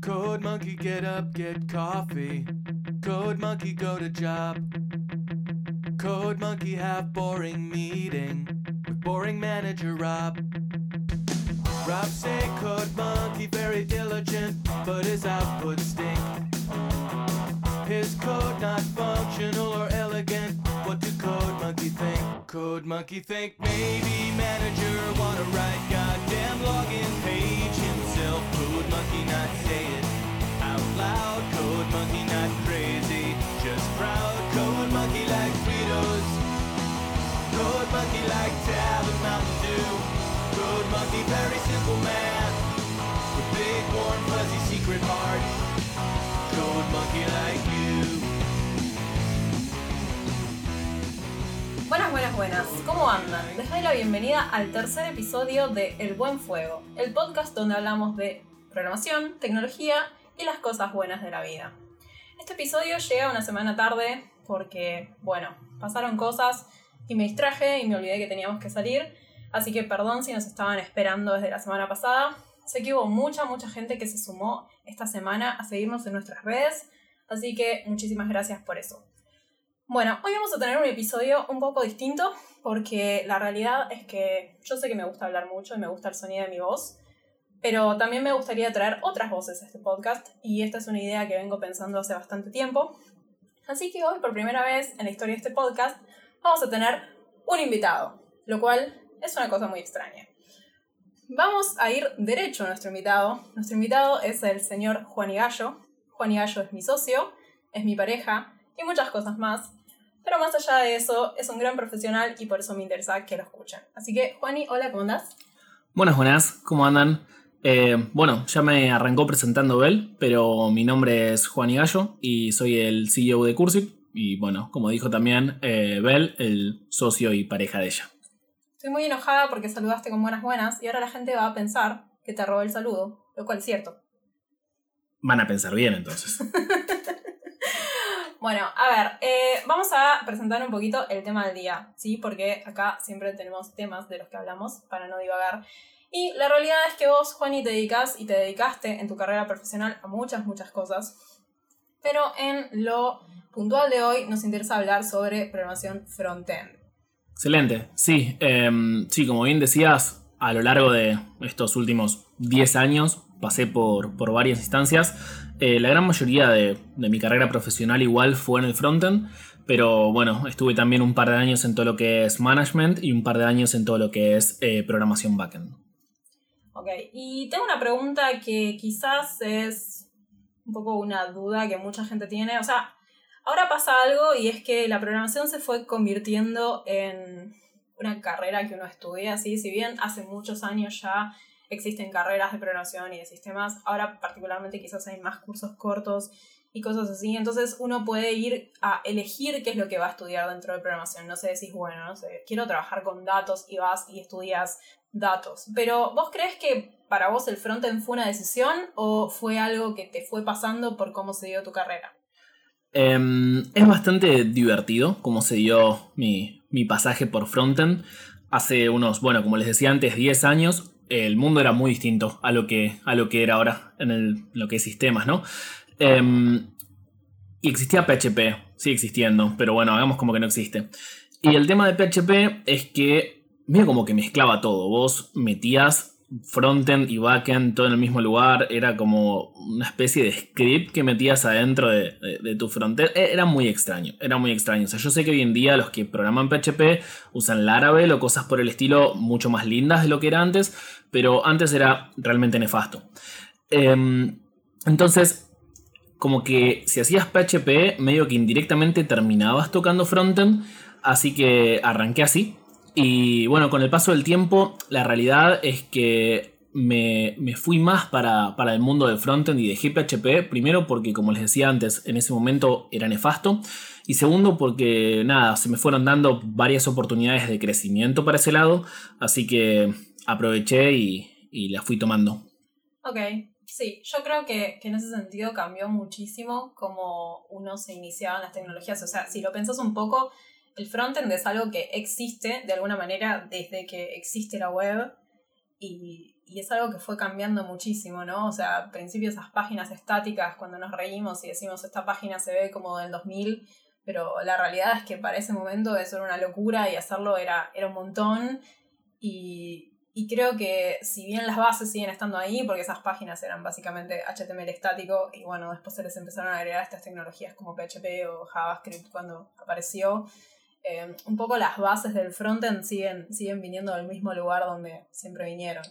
Code Monkey get up, get coffee. Code Monkey go to job. Code Monkey have boring meeting with boring manager Rob. Rob say Code Monkey very diligent, but his output stink. His code not functional or elegant. What do Code Monkey think? Code Monkey think maybe manager wanna write goddamn login page himself. Code Monkey not say it out loud. Code Monkey not crazy, just proud. Code Monkey like Fritos. Code Monkey like Tab and Mountain Dew. Code Monkey very simple man with big warm fuzzy secret heart. Code Monkey like Buenas, buenas, buenas. ¿Cómo andan? Les doy la bienvenida al tercer episodio de El Buen Fuego, el podcast donde hablamos de programación, tecnología y las cosas buenas de la vida. Este episodio llega una semana tarde porque, bueno, pasaron cosas y me distraje y me olvidé que teníamos que salir, así que perdón si nos estaban esperando desde la semana pasada. Sé que hubo mucha, mucha gente que se sumó esta semana a seguirnos en nuestras redes, así que muchísimas gracias por eso. Bueno, hoy vamos a tener un episodio un poco distinto porque la realidad es que yo sé que me gusta hablar mucho y me gusta el sonido de mi voz, pero también me gustaría traer otras voces a este podcast y esta es una idea que vengo pensando hace bastante tiempo. Así que hoy, por primera vez en la historia de este podcast, vamos a tener un invitado, lo cual es una cosa muy extraña. Vamos a ir derecho a nuestro invitado. Nuestro invitado es el señor Juan Gallo. Juan Gallo es mi socio, es mi pareja y muchas cosas más. Pero más allá de eso, es un gran profesional y por eso me interesa que lo escuchen. Así que, Juani, hola, ¿cómo andás? Buenas, buenas, ¿cómo andan? Eh, bueno, ya me arrancó presentando Bel, pero mi nombre es Juan Gallo y soy el CEO de Cursive. Y bueno, como dijo también eh, Bel, el socio y pareja de ella. Estoy muy enojada porque saludaste con buenas buenas y ahora la gente va a pensar que te robó el saludo, lo cual es cierto. Van a pensar bien entonces. Bueno, a ver, eh, vamos a presentar un poquito el tema del día, ¿sí? Porque acá siempre tenemos temas de los que hablamos para no divagar. Y la realidad es que vos, Juani, te dedicas y te dedicaste en tu carrera profesional a muchas, muchas cosas. Pero en lo puntual de hoy nos interesa hablar sobre programación front-end. Excelente, sí, em, sí, como bien decías, a lo largo de estos últimos 10 años pasé por, por varias instancias. Eh, la gran mayoría de, de, mi carrera profesional igual fue en el frontend, pero bueno, estuve también un par de años en todo lo que es management y un par de años en todo lo que es eh, programación backend. Ok, y tengo una pregunta que quizás es un poco una duda que mucha gente tiene. O sea, ahora pasa algo y es que la programación se fue convirtiendo en una carrera que uno estudia, ¿sí? Si bien hace muchos años ya existen carreras de programación y de sistemas, ahora particularmente quizás hay más cursos cortos y cosas así, entonces uno puede ir a elegir qué es lo que va a estudiar dentro de programación, no sé, decís, bueno, no sé, quiero trabajar con datos y vas y estudias datos, pero ¿vos crees que para vos el frontend fue una decisión o fue algo que te fue pasando por cómo se dio tu carrera? Um, es bastante divertido cómo se dio mi, mi pasaje por frontend. Hace unos, bueno, como les decía antes, 10 años el mundo era muy distinto a lo que, a lo que era ahora en el, lo que es sistemas, ¿no? Um, y existía PHP, sigue existiendo, pero bueno, hagamos como que no existe. Y el tema de PHP es que, mira como que mezclaba todo. Vos metías frontend y backend todo en el mismo lugar, era como una especie de script que metías adentro de, de, tu frontend. Era muy extraño, era muy extraño. O sea, yo sé que hoy en día los que programan PHP usan Laravel o cosas por el estilo mucho más lindas de lo que era antes, pero antes era realmente nefasto. Eh, entonces, como que si hacías PHP, medio que indirectamente terminabas tocando frontend, así que arranqué así. Y bueno, con el paso del tiempo, la realidad es que me, me fui más para, para, el mundo del frontend y dejé PHP. Primero porque, como les decía antes, en ese momento era nefasto. Y segundo porque, nada, se me fueron dando varias oportunidades de crecimiento para ese lado. Así que aproveché y, y fui tomando. Ok, sí, yo creo que, que en ese sentido cambió muchísimo como uno se iniciaba en las tecnologías. O sea, si lo pensás un poco el frontend es algo que existe de alguna manera desde que existe la web y, y es algo que fue cambiando muchísimo, ¿no? O sea, al principio esas páginas estáticas, cuando nos reímos y decimos esta página se ve como del 2000, pero la realidad es que para ese momento eso era una locura y hacerlo era, era un montón. Y, y creo que si bien las bases siguen estando ahí, porque esas páginas eran básicamente HTML estático, y bueno, después se les empezaron a agregar estas tecnologías como PHP o JavaScript cuando apareció, eh, un poco las bases del frontend siguen, siguen viniendo del mismo lugar donde siempre vinieron.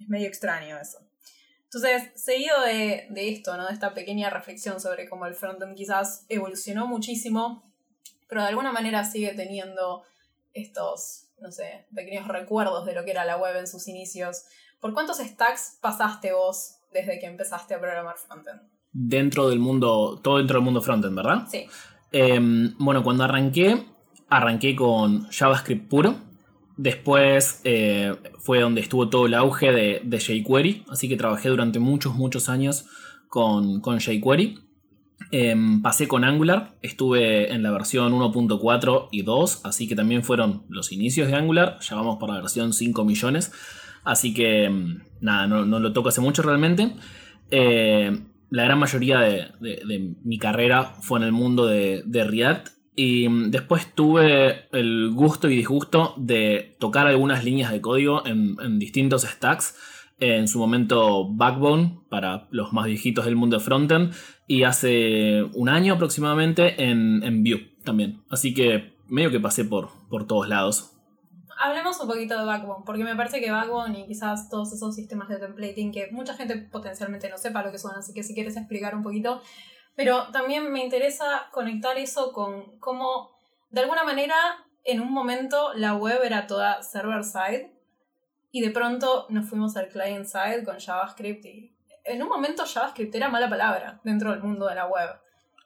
Es medio extraño eso. Entonces, seguido de, de esto, ¿no? de esta pequeña reflexión sobre cómo el frontend quizás evolucionó muchísimo, pero de alguna manera sigue teniendo estos, no sé, pequeños recuerdos de lo que era la web en sus inicios. ¿Por cuántos stacks pasaste vos desde que empezaste a programar frontend? Dentro del mundo, todo dentro del mundo frontend, ¿verdad? Sí. Em, bueno, cuando arranqué, arranqué con JavaScript puro. Después eh, fue donde estuvo todo el auge de, de, jQuery, así que trabajé durante muchos, muchos años con, con jQuery. Em, pasé con Angular, estuve en la versión 1.4 y 2, así que también fueron los inicios de Angular, ya vamos por la versión 5 millones, así que em, nada, no, lo toco hace mucho realmente. Eh, la gran mayoría de, mi carrera fue en el mundo de, React y em, después tuve el gusto y disgusto de tocar algunas líneas de código en, en distintos stacks en su momento Backbone para los más viejitos del mundo de frontend y hace un año aproximadamente en, en Vue también. Así que medio que pasé por, por todos lados. Hablemos un poquito de Backbone, porque me parece que Backbone y quizás todos esos sistemas de templating que mucha gente potencialmente no sepa lo que son, así que si quieres explicar un poquito. Pero también me interesa conectar eso con cómo, de alguna manera, en un momento la web era toda server-side y de pronto nos fuimos al client side con JavaScript y en un momento JavaScript era mala palabra dentro del mundo de la web.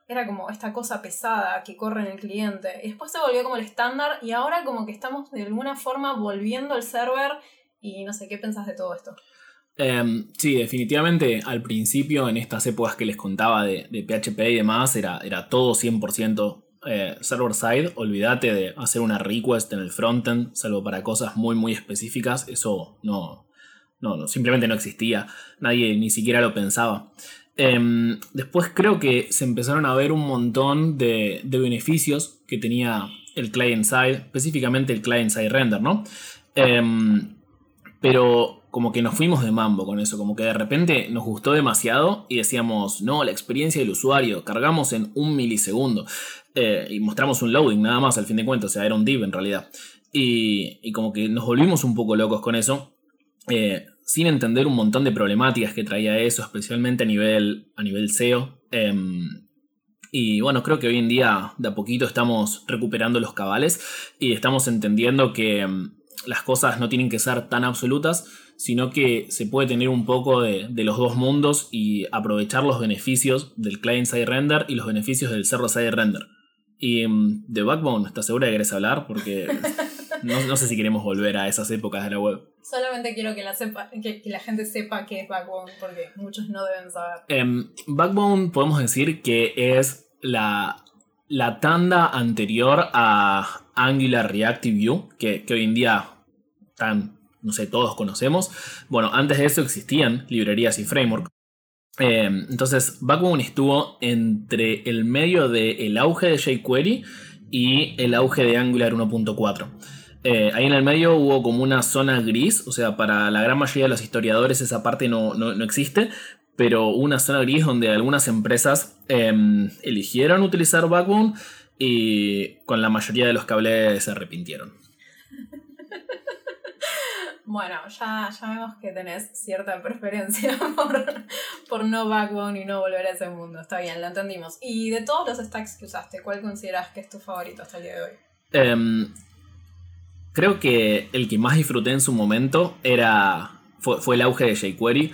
Era como esta cosa pesada que corre en el cliente. Y después se volvió como el estándar y ahora como que estamos de alguna forma volviendo al server y no sé, ¿qué pensás de todo esto? Um, sí, definitivamente al principio, en estas épocas que les contaba de, PHP y demás, era, era todo 100% eh, server side, olvídate de hacer una request en el frontend, salvo para cosas muy muy específicas, eso no, no, no simplemente no existía, nadie ni siquiera lo pensaba. Eh, después creo que se empezaron a ver un montón de, de, beneficios que tenía el client side, específicamente el client side render, ¿no? Eh, pero como que nos fuimos de mambo con eso, como que de repente nos gustó demasiado y decíamos, no, la experiencia del usuario, cargamos en un milisegundo eh, y mostramos un loading nada más al fin de cuentas, o sea, era un div en realidad. Y, y como que nos volvimos un poco locos con eso, eh, sin entender un montón de problemáticas que traía eso, especialmente a nivel, a nivel SEO. Eh, y bueno, creo que hoy en día de a poquito estamos recuperando los cabales y estamos entendiendo que em, las cosas no tienen que ser tan absolutas, sino que se puede tener un poco de, de, los dos mundos y aprovechar los beneficios del client side render y los beneficios del server side render. Y um, de Backbone, ¿estás segura que querés hablar? Porque no, no, sé si queremos volver a esas épocas de la web. Solamente quiero que la, sepa, que, que la gente sepa qué es Backbone, porque muchos no deben saber. Um, Backbone podemos decir que es la, la tanda anterior a Angular Reactive View, que, que hoy en día están no sé, todos conocemos. Bueno, antes de eso existían librerías y framework. Eh, entonces, Backbone estuvo entre el medio del auge de jQuery y el auge de Angular 1.4. Eh, ahí en el medio hubo como una zona gris, o sea, para la gran mayoría de los historiadores esa parte no, no, no existe, pero una zona gris donde algunas empresas eh, eligieron utilizar Backbone y con la mayoría de los cables se arrepintieron. Bueno, ya, ya vemos que tenés cierta preferencia por, por no Backbone y no volver a ese mundo. Está bien, lo entendimos. Y de todos los stacks que usaste, ¿cuál consideras que es tu favorito hasta el día de hoy? Um, creo que el que más disfruté en su momento era fue, el auge de jQuery.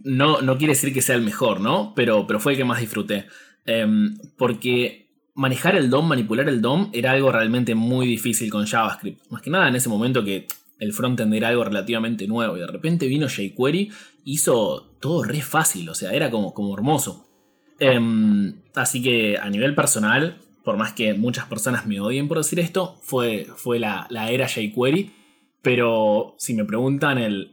No, no quiere decir que sea el mejor, ¿no? Pero, pero fue el que más disfruté. Um, porque manejar el DOM, manipular el DOM, era algo realmente muy difícil con JavaScript. Más que nada en ese momento que el frontend era algo relativamente nuevo y de repente vino jQuery, hizo todo re fácil, o sea, era como, como hermoso. Um, así que a nivel personal, por más que muchas personas me odien por decir esto, fue, fue la, la era jQuery. Pero si me preguntan el,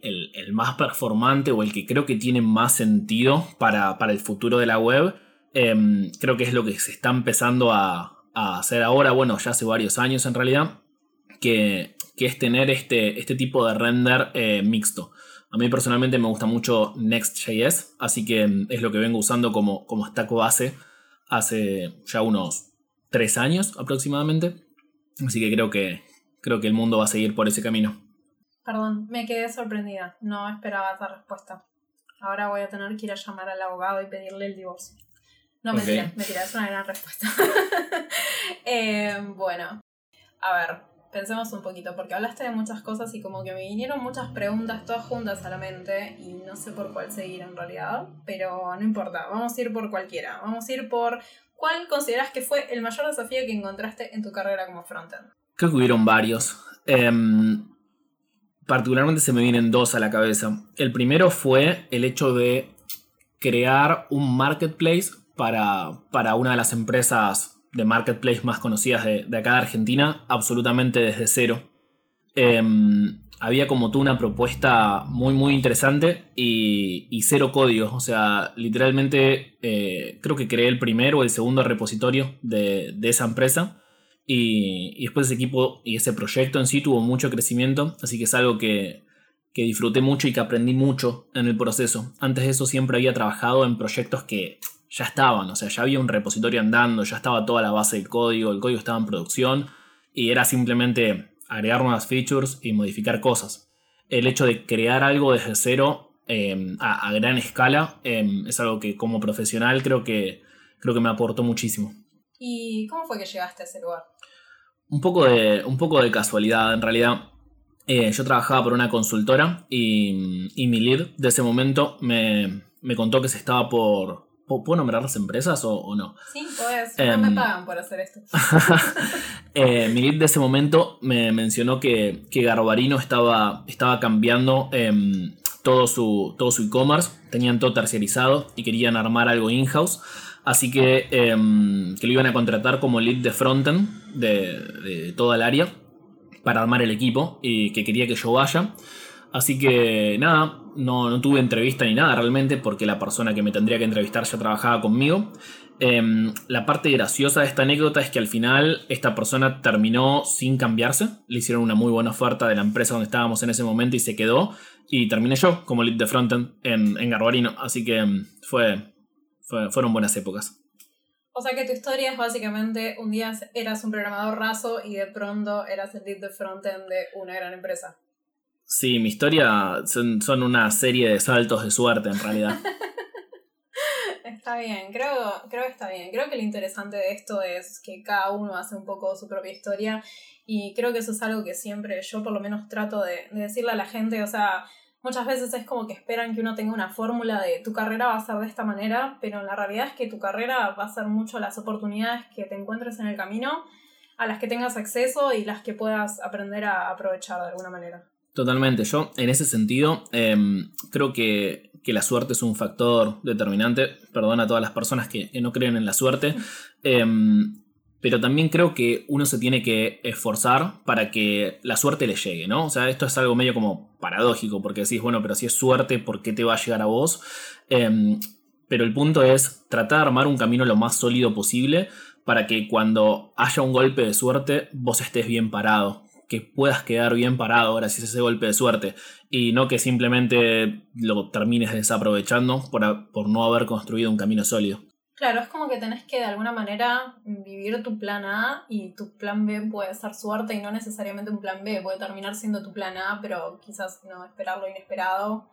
más performante o el que creo que tiene más sentido para, el futuro de la web, em, creo que es lo que se está empezando a, hacer ahora, bueno, ya hace varios años en realidad, que, es tener este, este, tipo de render eh, mixto. A mí personalmente me gusta mucho Next.js, así que em, es lo que vengo usando como, como stack base hace ya unos tres años aproximadamente. Así que creo que, creo que el mundo va a seguir por ese camino. Perdón, me quedé sorprendida. No esperaba esa respuesta. Ahora voy a tener que ir a llamar al abogado y pedirle el divorcio. No, me mentira, mentira, es una gran respuesta. Eh, bueno, a ver, pensemos un poquito, porque hablaste de muchas cosas y como que me vinieron muchas preguntas todas juntas a la mente y no sé por cuál seguir en realidad, pero no importa, vamos a ir por cualquiera. Vamos a ir por cuál consideras que fue el mayor desafío que encontraste en tu carrera como frontend. Creo que hubieron varios. Em, particularmente se me vienen dos a la cabeza. El primero fue el hecho de crear un marketplace para, para una de las empresas de marketplace más conocidas de, acá de Argentina, absolutamente desde cero. Em, había como tú una propuesta muy muy interesante y, cero códigos. O sea, literalmente eh, creo que creé el primero o el segundo repositorio de, de esa empresa y, después ese equipo y ese proyecto en sí tuvo mucho crecimiento, así que es algo que, que disfruté mucho y que aprendí mucho en el proceso. Antes de eso siempre había trabajado en proyectos que ya estaban, o sea, ya había un repositorio andando, ya estaba toda la base del código, el código estaba en producción y era simplemente agregar nuevas features y modificar cosas. El hecho de crear algo desde cero em, a, gran escala em, es algo que como profesional creo que, creo que me aportó muchísimo. ¿Y cómo fue que llegaste a ese lugar? Un poco de, un poco de casualidad, en realidad. Eh, yo trabajaba por una consultora y, mi lead de ese momento me, contó que se estaba por... ¿Puedo nombrar las empresas o, no? Sí, puedes. no me pagan por hacer esto. eh, mi lead de ese momento me mencionó que, que Garbarino estaba, estaba cambiando em, todo su todo su e-commerce. Tenían todo terciarizado y querían armar algo in-house. Así que, em, que lo iban a contratar como lead de frontend de, de toda el área para armar el equipo y que quería que yo vaya. Así que nada, no, tuve entrevista ni nada realmente porque la persona que me tendría que entrevistar ya trabajaba conmigo. Em, la parte graciosa de esta anécdota es que al final esta persona terminó sin cambiarse. Le hicieron una muy buena oferta de la empresa donde estábamos en ese momento y se quedó. Y terminé yo como lead de frontend en, en Garbarino. Así que em, fue, fueron buenas épocas. O sea que tu historia es básicamente un día eras un programador raso y de pronto eras el lead de frontend de una gran empresa. Sí, mi historia son, una serie de saltos de suerte en realidad. está bien, creo, creo que está bien. Creo que lo interesante de esto es que cada uno hace un poco su propia historia y creo que eso es algo que siempre yo por lo menos trato de, de decirle a la gente, o sea, muchas veces es como que esperan que uno tenga una fórmula de tu carrera va a ser de esta manera, pero la realidad es que tu carrera va a ser mucho las oportunidades que te encuentres en el camino, a las que tengas acceso y las que puedas aprender a aprovechar de alguna manera. Totalmente, yo en ese sentido em, creo que, la suerte es un factor determinante, perdón a todas las personas que, no creen en la suerte. Em, pero también creo que uno se tiene que esforzar para que la suerte le llegue, ¿no? O sea, esto es algo medio como paradójico, porque decís, bueno, pero si es suerte, ¿por qué te va a llegar a vos? Em, pero el punto es tratar de armar un camino lo más sólido posible para que cuando haya un golpe de suerte, vos estés bien parado, que puedas quedar bien parado gracias a ese golpe de suerte y no que simplemente lo termines desaprovechando por, por no haber construido un camino sólido. Claro, es como que tenés que de alguna manera vivir tu plan A y tu plan B puede ser suerte y no necesariamente un plan B, puede terminar siendo tu plan A, pero quizás no esperar lo inesperado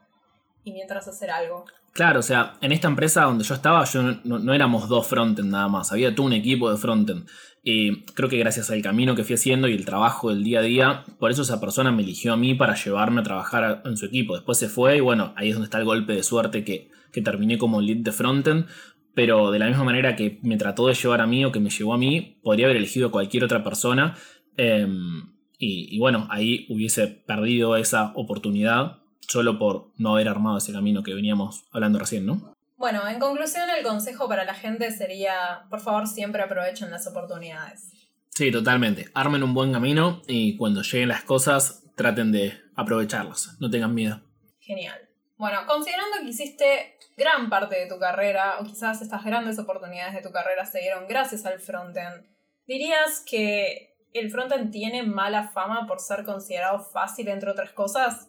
y mientras hacer algo. Claro, o sea, en esta empresa donde yo estaba, yo no, éramos dos frontend nada más, había todo un equipo de frontend. Y creo que gracias al camino que fui haciendo y el trabajo del día a día, por eso esa persona me eligió a mí para llevarme a trabajar en su equipo. Después se fue y bueno, ahí es donde está el golpe de suerte que, que terminé como lead de frontend, pero de la misma manera que me trató de llevar a mí o que me llevó a mí, podría haber elegido cualquier otra persona. Em, y, bueno, ahí hubiese perdido esa oportunidad solo por no haber armado ese camino que veníamos hablando recién, ¿no? Bueno, en conclusión, el consejo para la gente sería, por favor, siempre aprovechen las oportunidades. Sí, totalmente. Armen un buen camino y cuando lleguen las cosas, traten de aprovecharlas, no tengan miedo. Genial. Bueno, considerando que hiciste gran parte de tu carrera, o quizás estas grandes oportunidades de tu carrera se dieron gracias al frontend, ¿dirías que el frontend tiene mala fama por ser considerado fácil, entre otras cosas?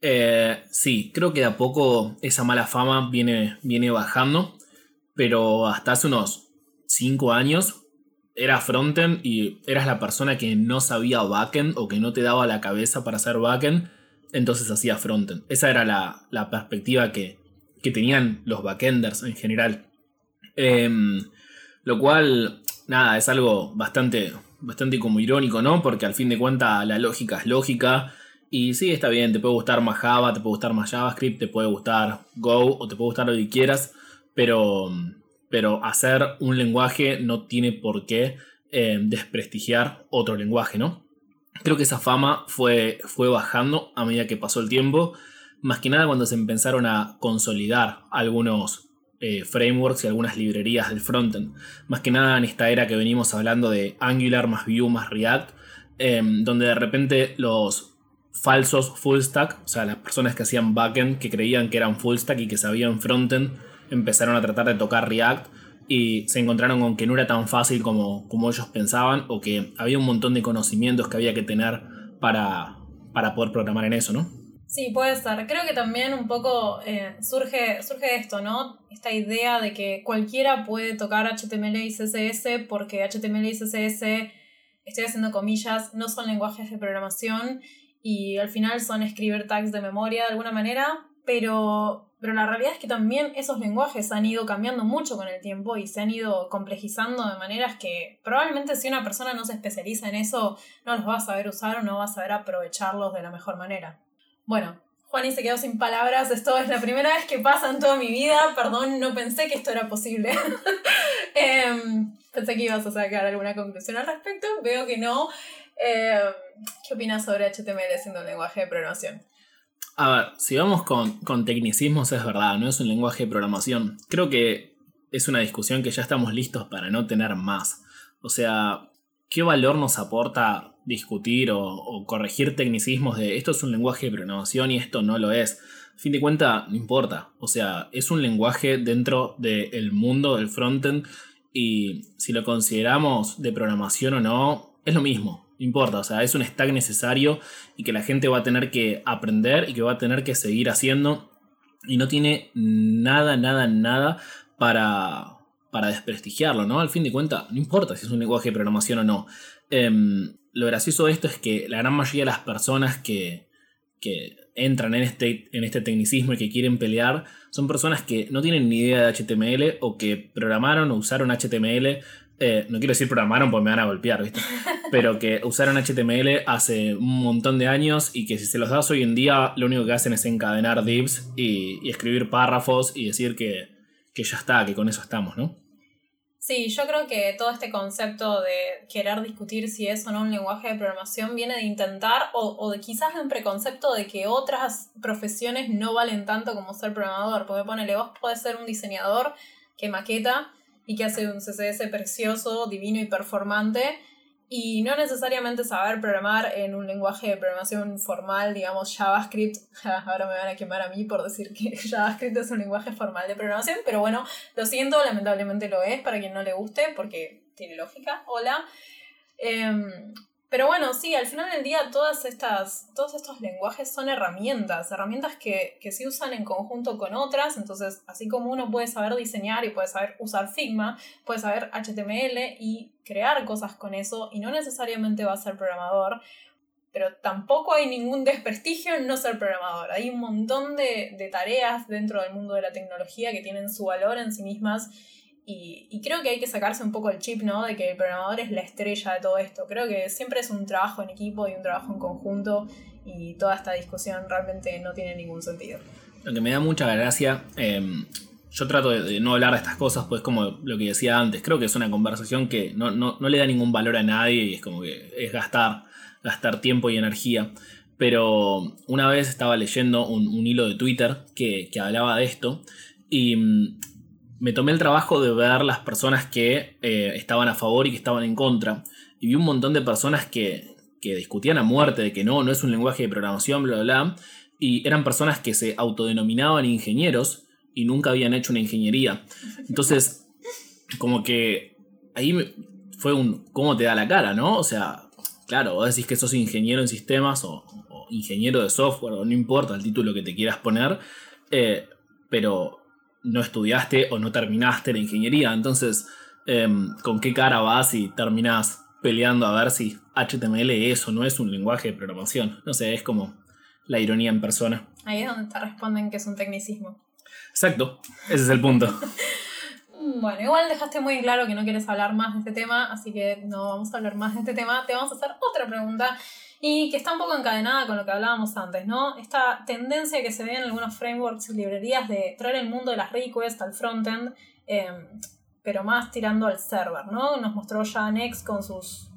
Eh, sí, creo que de a poco esa mala fama viene, viene bajando, pero hasta hace unos 5 años era frontend y eras la persona que no sabía backend o que no te daba la cabeza para hacer backend, entonces hacía frontend. Esa era la, perspectiva que, tenían los backenders en general. Em, lo cual, nada, es algo bastante, bastante como irónico, ¿no? Porque al fin de cuentas la lógica es lógica. Y sí, está bien, te puede gustar más Java, te puede gustar más JavaScript, te puede gustar Go o te puede gustar lo que quieras, pero, pero hacer un lenguaje no tiene por qué eh, desprestigiar otro lenguaje, ¿no? Creo que esa fama fue, fue bajando a medida que pasó el tiempo, más que nada cuando se empezaron a consolidar algunos eh, frameworks y algunas librerías del frontend. Más que nada en esta era que venimos hablando de Angular más Vue más React, em, donde de repente los falsos full stack, o sea, las personas que hacían backend, que creían que eran full stack y que sabían frontend, empezaron a tratar de tocar React y se encontraron con que no era tan fácil como, como ellos pensaban o que había un montón de conocimientos que había que tener para, para poder programar en eso, ¿no? Sí, puede ser. Creo que también un poco eh, surge, surge esto, ¿no? Esta idea de que cualquiera puede tocar HTML y CSS porque HTML y CSS, estoy haciendo comillas, no son lenguajes de programación y al final son escribir tags de memoria de alguna manera, pero, pero la realidad es que también esos lenguajes han ido cambiando mucho con el tiempo y se han ido complejizando de maneras que probablemente si una persona no se especializa en eso, no los va a saber usar o no va a saber aprovecharlos de la mejor manera. Bueno, Juani se quedó sin palabras, esto es la primera vez que pasa en toda mi vida, perdón, no pensé que esto era posible. Em, pensé que ibas a sacar alguna conclusión al respecto, veo que no. Em, ¿Qué opinas sobre HTML siendo un lenguaje de programación? A ver, si vamos con, con tecnicismos es verdad, no es un lenguaje de programación. Creo que es una discusión que ya estamos listos para no tener más. O sea, ¿qué valor nos aporta discutir o, corregir tecnicismos de esto es un lenguaje de programación y esto no lo es. A fin de cuentas, no importa. O sea, es un lenguaje dentro del mundo del frontend y si lo consideramos de programación o no, es lo mismo. Importa, o sea, es un stack necesario y que la gente va a tener que aprender y que va a tener que seguir haciendo. Y no tiene nada, nada, nada para, para desprestigiarlo, ¿no? Al fin de cuentas, no importa si es un lenguaje de programación o no. Em, lo gracioso de esto es que la gran mayoría de las personas que, entran en este, en este tecnicismo y que quieren pelear son personas que no tienen ni idea de HTML o que programaron o usaron HTML. Eh, no quiero decir programaron porque me van a golpear, ¿viste? Pero que usaron HTML hace un montón de años y que si se los das hoy en día, lo único que hacen es encadenar divs y, escribir párrafos y decir que, que ya está, que con eso estamos, ¿no? Sí, yo creo que todo este concepto de querer discutir si es o no un lenguaje de programación viene de intentar o, de quizás de un preconcepto de que otras profesiones no valen tanto como ser programador. Porque ponele, vos podés ser un diseñador que maqueta y que hace un CSS precioso, divino y performante, y no necesariamente saber programar en un lenguaje de programación formal, digamos JavaScript. Ahora me van a quemar a mí por decir que JavaScript es un lenguaje formal de programación, pero bueno, lo siento, lamentablemente lo es para quien no le guste porque tiene lógica. Hola. Em, pero bueno, sí, al final del día todas estas, todos estos lenguajes son herramientas, herramientas que, que se usan en conjunto con otras, entonces así como uno puede saber diseñar y puede saber usar Figma, puede saber HTML y crear cosas con eso y no necesariamente va a ser programador, pero tampoco hay ningún desprestigio en no ser programador. Hay un montón de, de tareas dentro del mundo de la tecnología que tienen su valor en sí mismas y, creo que hay que sacarse un poco el chip, ¿no? De que el programador es la estrella de todo esto. Creo que siempre es un trabajo en equipo y un trabajo en conjunto y toda esta discusión realmente no tiene ningún sentido. Lo que me da mucha gracia, em, yo trato de, no hablar de estas cosas, pues como lo que decía antes, creo que es una conversación que no, le da ningún valor a nadie y es como que es gastar, gastar tiempo y energía. Pero una vez estaba leyendo un, hilo de Twitter que, que hablaba de esto y mm, me tomé el trabajo de ver las personas que eh, estaban a favor y que estaban en contra. Y vi un montón de personas que, que discutían a muerte de que no, no es un lenguaje de programación, bla, bla, bla. Y eran personas que se autodenominaban ingenieros y nunca habían hecho una ingeniería. Entonces, como que ahí fue un cómo te da la cara, ¿no? O sea, claro, vos decís que sos ingeniero en sistemas o, ingeniero de software, o no importa el título que te quieras poner, eh, pero no estudiaste o no terminaste la ingeniería. Entonces, em, ¿con qué cara vas y terminas peleando a ver si HTML es o no es un lenguaje de programación? No sé, es como la ironía en persona. Ahí es donde te responden que es un tecnicismo. Exacto, ese es el punto. Bueno, igual dejaste muy claro que no quieres hablar más de este tema, así que no vamos a hablar más de este tema. Te vamos a hacer otra pregunta y que está un poco encadenada con lo que hablábamos antes, ¿no? Esta tendencia que se ve en algunos frameworks y librerías de traer el mundo de las requests al frontend, em, pero más tirando al server, ¿no? Nos mostró ya Next con sus,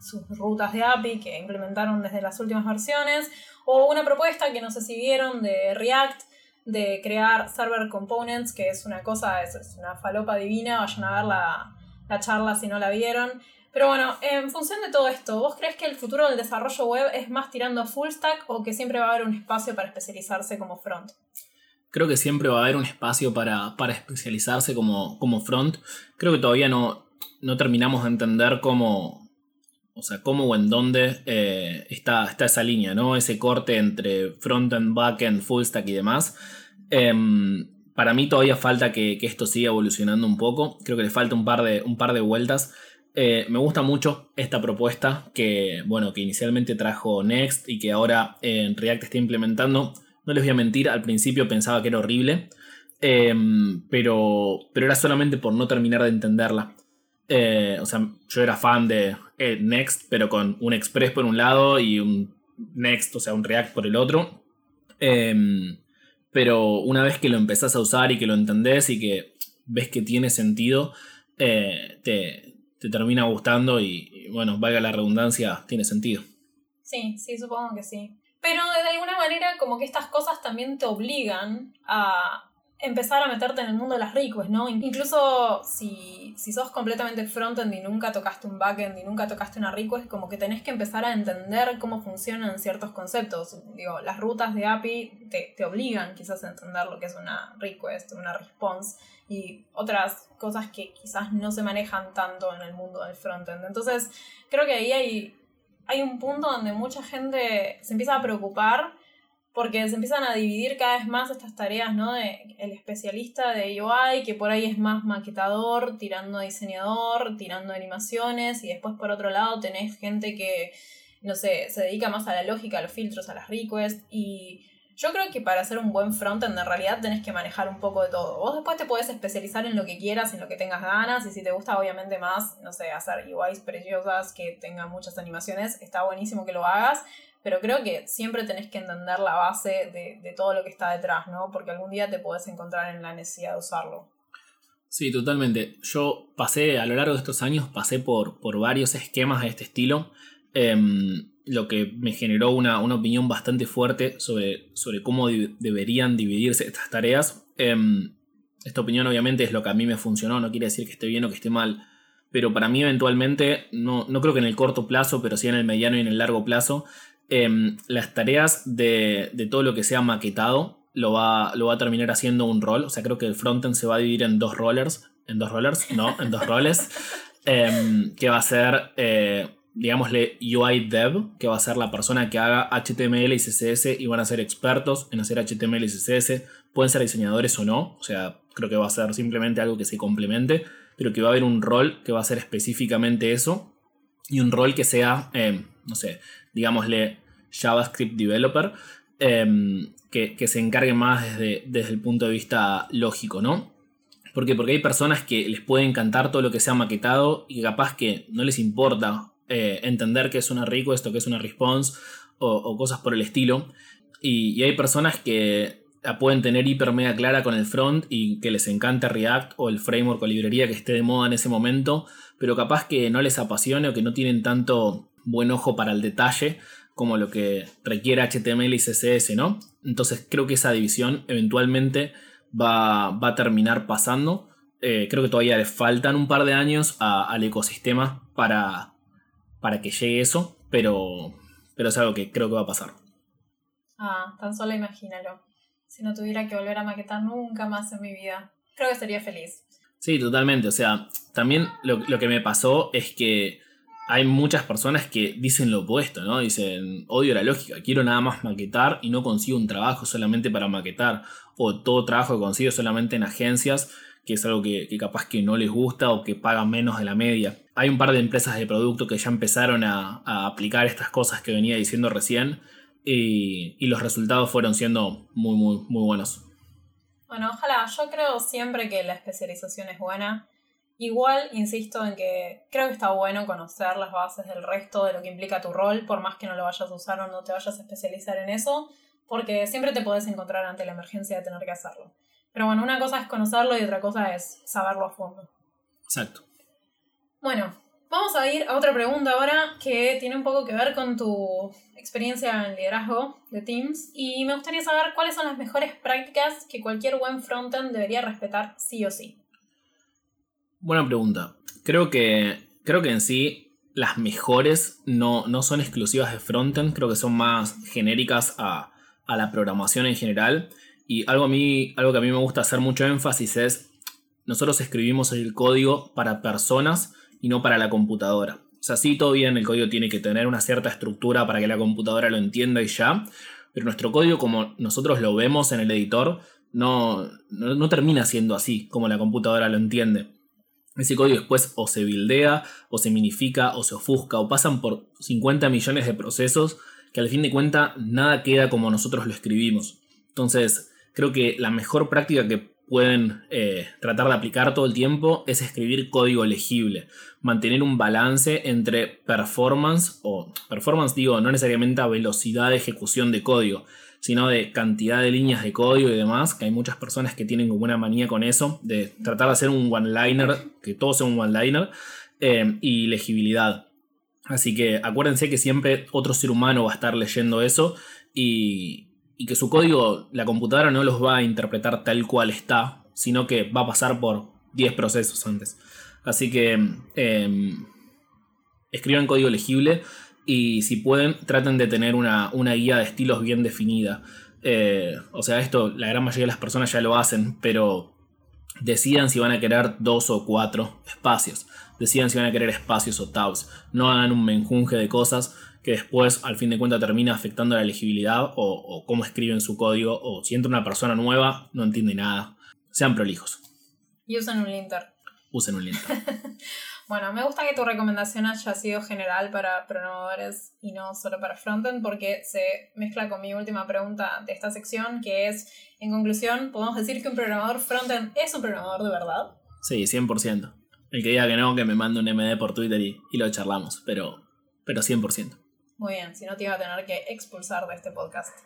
sus rutas de API que implementaron desde las últimas versiones, o una propuesta que no sé si vieron de React de crear server components, que es una cosa, es, una falopa divina, vayan a ver la, la charla si no la vieron. Pero bueno, en función de todo esto, ¿vos crees que el futuro del desarrollo web es más tirando full stack o que siempre va a haber un espacio para especializarse como front? Creo que siempre va a haber un espacio para, especializarse como, como, front. Creo que todavía no, no terminamos de entender cómo, o sea, cómo o en dónde eh, está, está, esa línea, ¿no? Ese corte entre frontend, backend, full stack y demás. Em, para mí todavía falta que, que, esto siga evolucionando un poco. Creo que le falta un par de, un par de vueltas. Eh, me gusta mucho esta propuesta que, bueno, que inicialmente trajo Next y que ahora en React está implementando. No les voy a mentir, al principio pensaba que era horrible, em, pero, pero era solamente por no terminar de entenderla. Eh, o sea, yo era fan de eh, Next, pero con un Express por un lado y un Next, o sea, un React por el otro. Em, pero una vez que lo empezás a usar y que lo entendés y que ves que tiene sentido, te, te termina gustando y, bueno, valga la redundancia, tiene sentido. Sí, sí, supongo que sí. Pero de alguna manera como que estas cosas también te obligan a empezar a meterte en el mundo de las requests, ¿no? Incluso si, si sos completamente frontend y nunca tocaste un backend y nunca tocaste una request, como que tenés que empezar a entender cómo funcionan ciertos conceptos. Digo, las rutas de API te, te obligan quizás a entender lo que es una request, una response y otras cosas que quizás no se manejan tanto en el mundo del frontend. Entonces, creo que ahí hay, hay un punto donde mucha gente se empieza a preocupar porque se empiezan a dividir cada vez más estas tareas, ¿no? De el especialista de UI, que por ahí es más maquetador, tirando diseñador, tirando animaciones, y después por otro lado tenés gente que, no sé, se dedica más a la lógica, a los filtros, a las requests, y yo creo que para hacer un buen frontend en realidad tenés que manejar un poco de todo. Vos después te podés especializar en lo que quieras, en lo que tengas ganas, y si te gusta obviamente más, no sé, hacer UIs preciosas que tengan muchas animaciones, está buenísimo que lo hagas, pero creo que siempre tenés que entender la base de, todo lo que está detrás, ¿no? Porque algún día te podés encontrar en la necesidad de usarlo. Sí, totalmente. Yo pasé, a lo largo de estos años, pasé por, por varios esquemas de este estilo, em, lo que me generó una, opinión bastante fuerte sobre, sobre cómo deberían dividirse estas tareas. Em, esta opinión obviamente es lo que a mí me funcionó, no quiere decir que esté bien o que esté mal, pero para mí eventualmente, no, no creo que en el corto plazo, pero sí en el mediano y en el largo plazo, Em, las tareas de, todo lo que sea maquetado lo va, lo va a terminar haciendo un rol. O sea, creo que el frontend se va a dividir en dos rollers. ¿En dos rollers? No, en dos roles. Em, que va a ser, eh, digámosle, UI Dev, que va a ser la persona que haga HTML y CSS y van a ser expertos en hacer HTML y CSS. Pueden ser diseñadores o no. O sea, creo que va a ser simplemente algo que se complemente. Pero que va a haber un rol que va a ser específicamente eso. Y un rol que sea, em, no sé, digámosle, JavaScript Developer, em, que, se encargue más desde, desde, el punto de vista lógico, ¿no? ¿Por Porque hay personas que les puede encantar todo lo que sea maquetado y capaz que no les importa eh, entender qué es una request o qué es una response o, cosas por el estilo. Y, hay personas que la pueden tener hiper mega clara con el front y que les encanta React o el framework o librería que esté de moda en ese momento, pero capaz que no les apasione o que no tienen tanto buen ojo para el detalle como lo que requiere HTML y CSS, ¿no? Entonces creo que esa división eventualmente va, a terminar pasando. Eh, creo que todavía le faltan un par de años al ecosistema para, para que llegue eso, pero, pero es algo que creo que va a pasar. Ah, tan solo imagínalo. Si no tuviera que volver a maquetar nunca más en mi vida, creo que sería feliz. Sí, totalmente. O sea, también lo, lo que me pasó es que hay muchas personas que dicen lo opuesto, ¿no? Dicen, odio la lógica, quiero nada más maquetar y no consigo un trabajo solamente para maquetar. O todo trabajo que consigo solamente en agencias, que es algo que, capaz que no les gusta o que pagan menos de la media. Hay un par de empresas de producto que ya empezaron a, aplicar estas cosas que venía diciendo recién y, y los resultados fueron siendo muy, muy, muy buenos. Bueno, ojalá, yo creo siempre que la especialización es buena Igual insisto en que creo que está bueno conocer las bases del resto de lo que implica tu rol, por más que no lo vayas a usar o no te vayas a especializar en eso, porque siempre te puedes encontrar ante la emergencia de tener que hacerlo. Pero bueno, una cosa es conocerlo y otra cosa es saberlo a fondo. Exacto. Bueno, vamos a ir a otra pregunta ahora que tiene un poco que ver con tu experiencia en liderazgo de Teams y me gustaría saber cuáles son las mejores prácticas que cualquier buen frontend debería respetar sí o sí. Buena pregunta. Creo que, creo que en sí las mejores no, no son exclusivas de frontend, creo que son más genéricas a, la programación en general. Y algo a, mí, algo que a mí me gusta hacer mucho énfasis es, nosotros escribimos el código para personas y no para la computadora. O sea, sí, todo bien, el código tiene que tener una cierta estructura para que la computadora lo entienda y ya, pero nuestro código, como nosotros lo vemos en el editor, no, no termina siendo así como la computadora lo entiende. Ese código después o se bildea, o se minifica, o se ofusca, o pasan por 50 millones de procesos que al fin de cuentas nada queda como nosotros lo escribimos. Entonces, creo que la mejor práctica que pueden eh, tratar de aplicar todo el tiempo es escribir código legible, mantener un balance entre performance, o performance digo, no necesariamente a velocidad de ejecución de código, sino de cantidad de líneas de código y demás, que hay muchas personas que tienen como una manía con eso, de tratar de hacer un one-liner, que todo sea un one-liner, eh, y legibilidad. Así que acuérdense que siempre otro ser humano va a estar leyendo eso y, que su código, la computadora no los va a interpretar tal cual está, sino que va a pasar por 10 procesos antes. Así que eh, escriban código legible y si pueden, traten de tener una, guía de estilos bien definida. Eh, o sea, esto la gran mayoría de las personas ya lo hacen, pero decidan si van a querer dos o cuatro espacios. Decidan si van a querer espacios o tabs. No hagan un menjunje de cosas que después, al fin de cuentas, termina afectando la legibilidad o, o cómo escriben su código. O si entra una persona nueva, no entiende nada. Sean prolijos. Y usen un linter. Usen un linter. Bueno, me gusta que tu recomendación haya sido general para programadores y no solo para frontend porque se mezcla con mi última pregunta de esta sección que es, en conclusión, ¿podemos decir que un programador frontend es un programador de verdad? Sí, 100%. El que diga que no, que me mande un MD por Twitter y, y lo charlamos, pero, pero 100%. Muy bien, si no te iba a tener que expulsar de este podcast.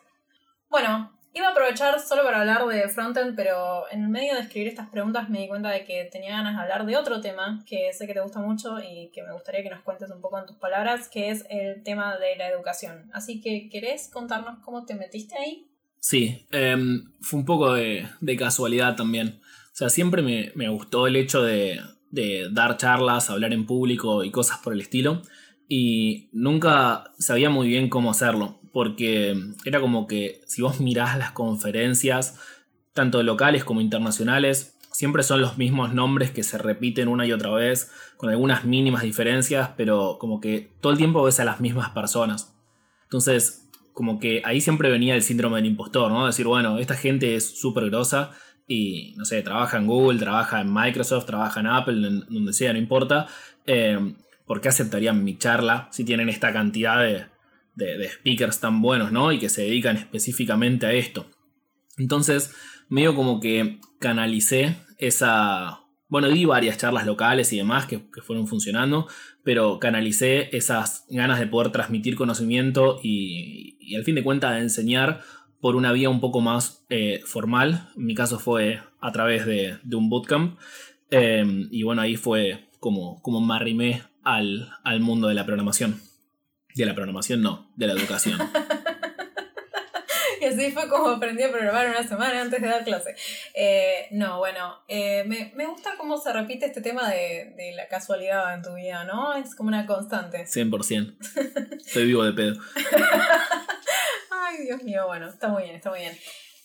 Bueno, Iba a aprovechar solo para hablar de frontend, pero en medio de escribir estas preguntas me di cuenta de que tenía ganas de hablar de otro tema que sé que te gusta mucho y que me gustaría que nos cuentes un poco en tus palabras, que es el tema de la educación. Así que, ¿querés contarnos cómo te metiste ahí? Sí, em, fue un poco de, casualidad también. O sea, siempre me, gustó el hecho de dar charlas, hablar en público y cosas por el estilo. Y nunca sabía muy bien cómo hacerlo porque era como que si vos mirás las conferencias, tanto locales como internacionales, siempre son los mismos nombres que se repiten una y otra vez, con algunas mínimas diferencias, pero como que todo el tiempo ves a las mismas personas. Entonces, como que ahí siempre venía el síndrome del impostor, ¿no? Decir, bueno, esta gente es súper grosa y, no sé, trabaja en Google, trabaja en Microsoft, trabaja en Apple, en donde sea, no importa. Eh, ¿Por qué aceptarían mi charla si tienen esta cantidad de, de, speakers tan buenos, ¿no? Y que se dedican específicamente a esto. Entonces, medio como que canalicé esa... Bueno, di varias charlas locales y demás que, fueron funcionando, pero canalicé esas ganas de poder transmitir conocimiento y, al fin de cuentas de enseñar por una vía un poco más eh, formal. En mi caso fue a través de, un bootcamp. Em, y bueno, ahí fue como, como me arrimé al, al mundo de la programación. De la programación no, de la educación. y así fue como aprendí a programar una semana antes de dar clase. Eh, no, bueno, eh, me, me, gusta cómo se repite este tema de, de, la casualidad en tu vida, ¿no? Es como una constante. 100%. Estoy vivo de pedo. Ay, Dios mío, bueno, está muy bien, está muy bien.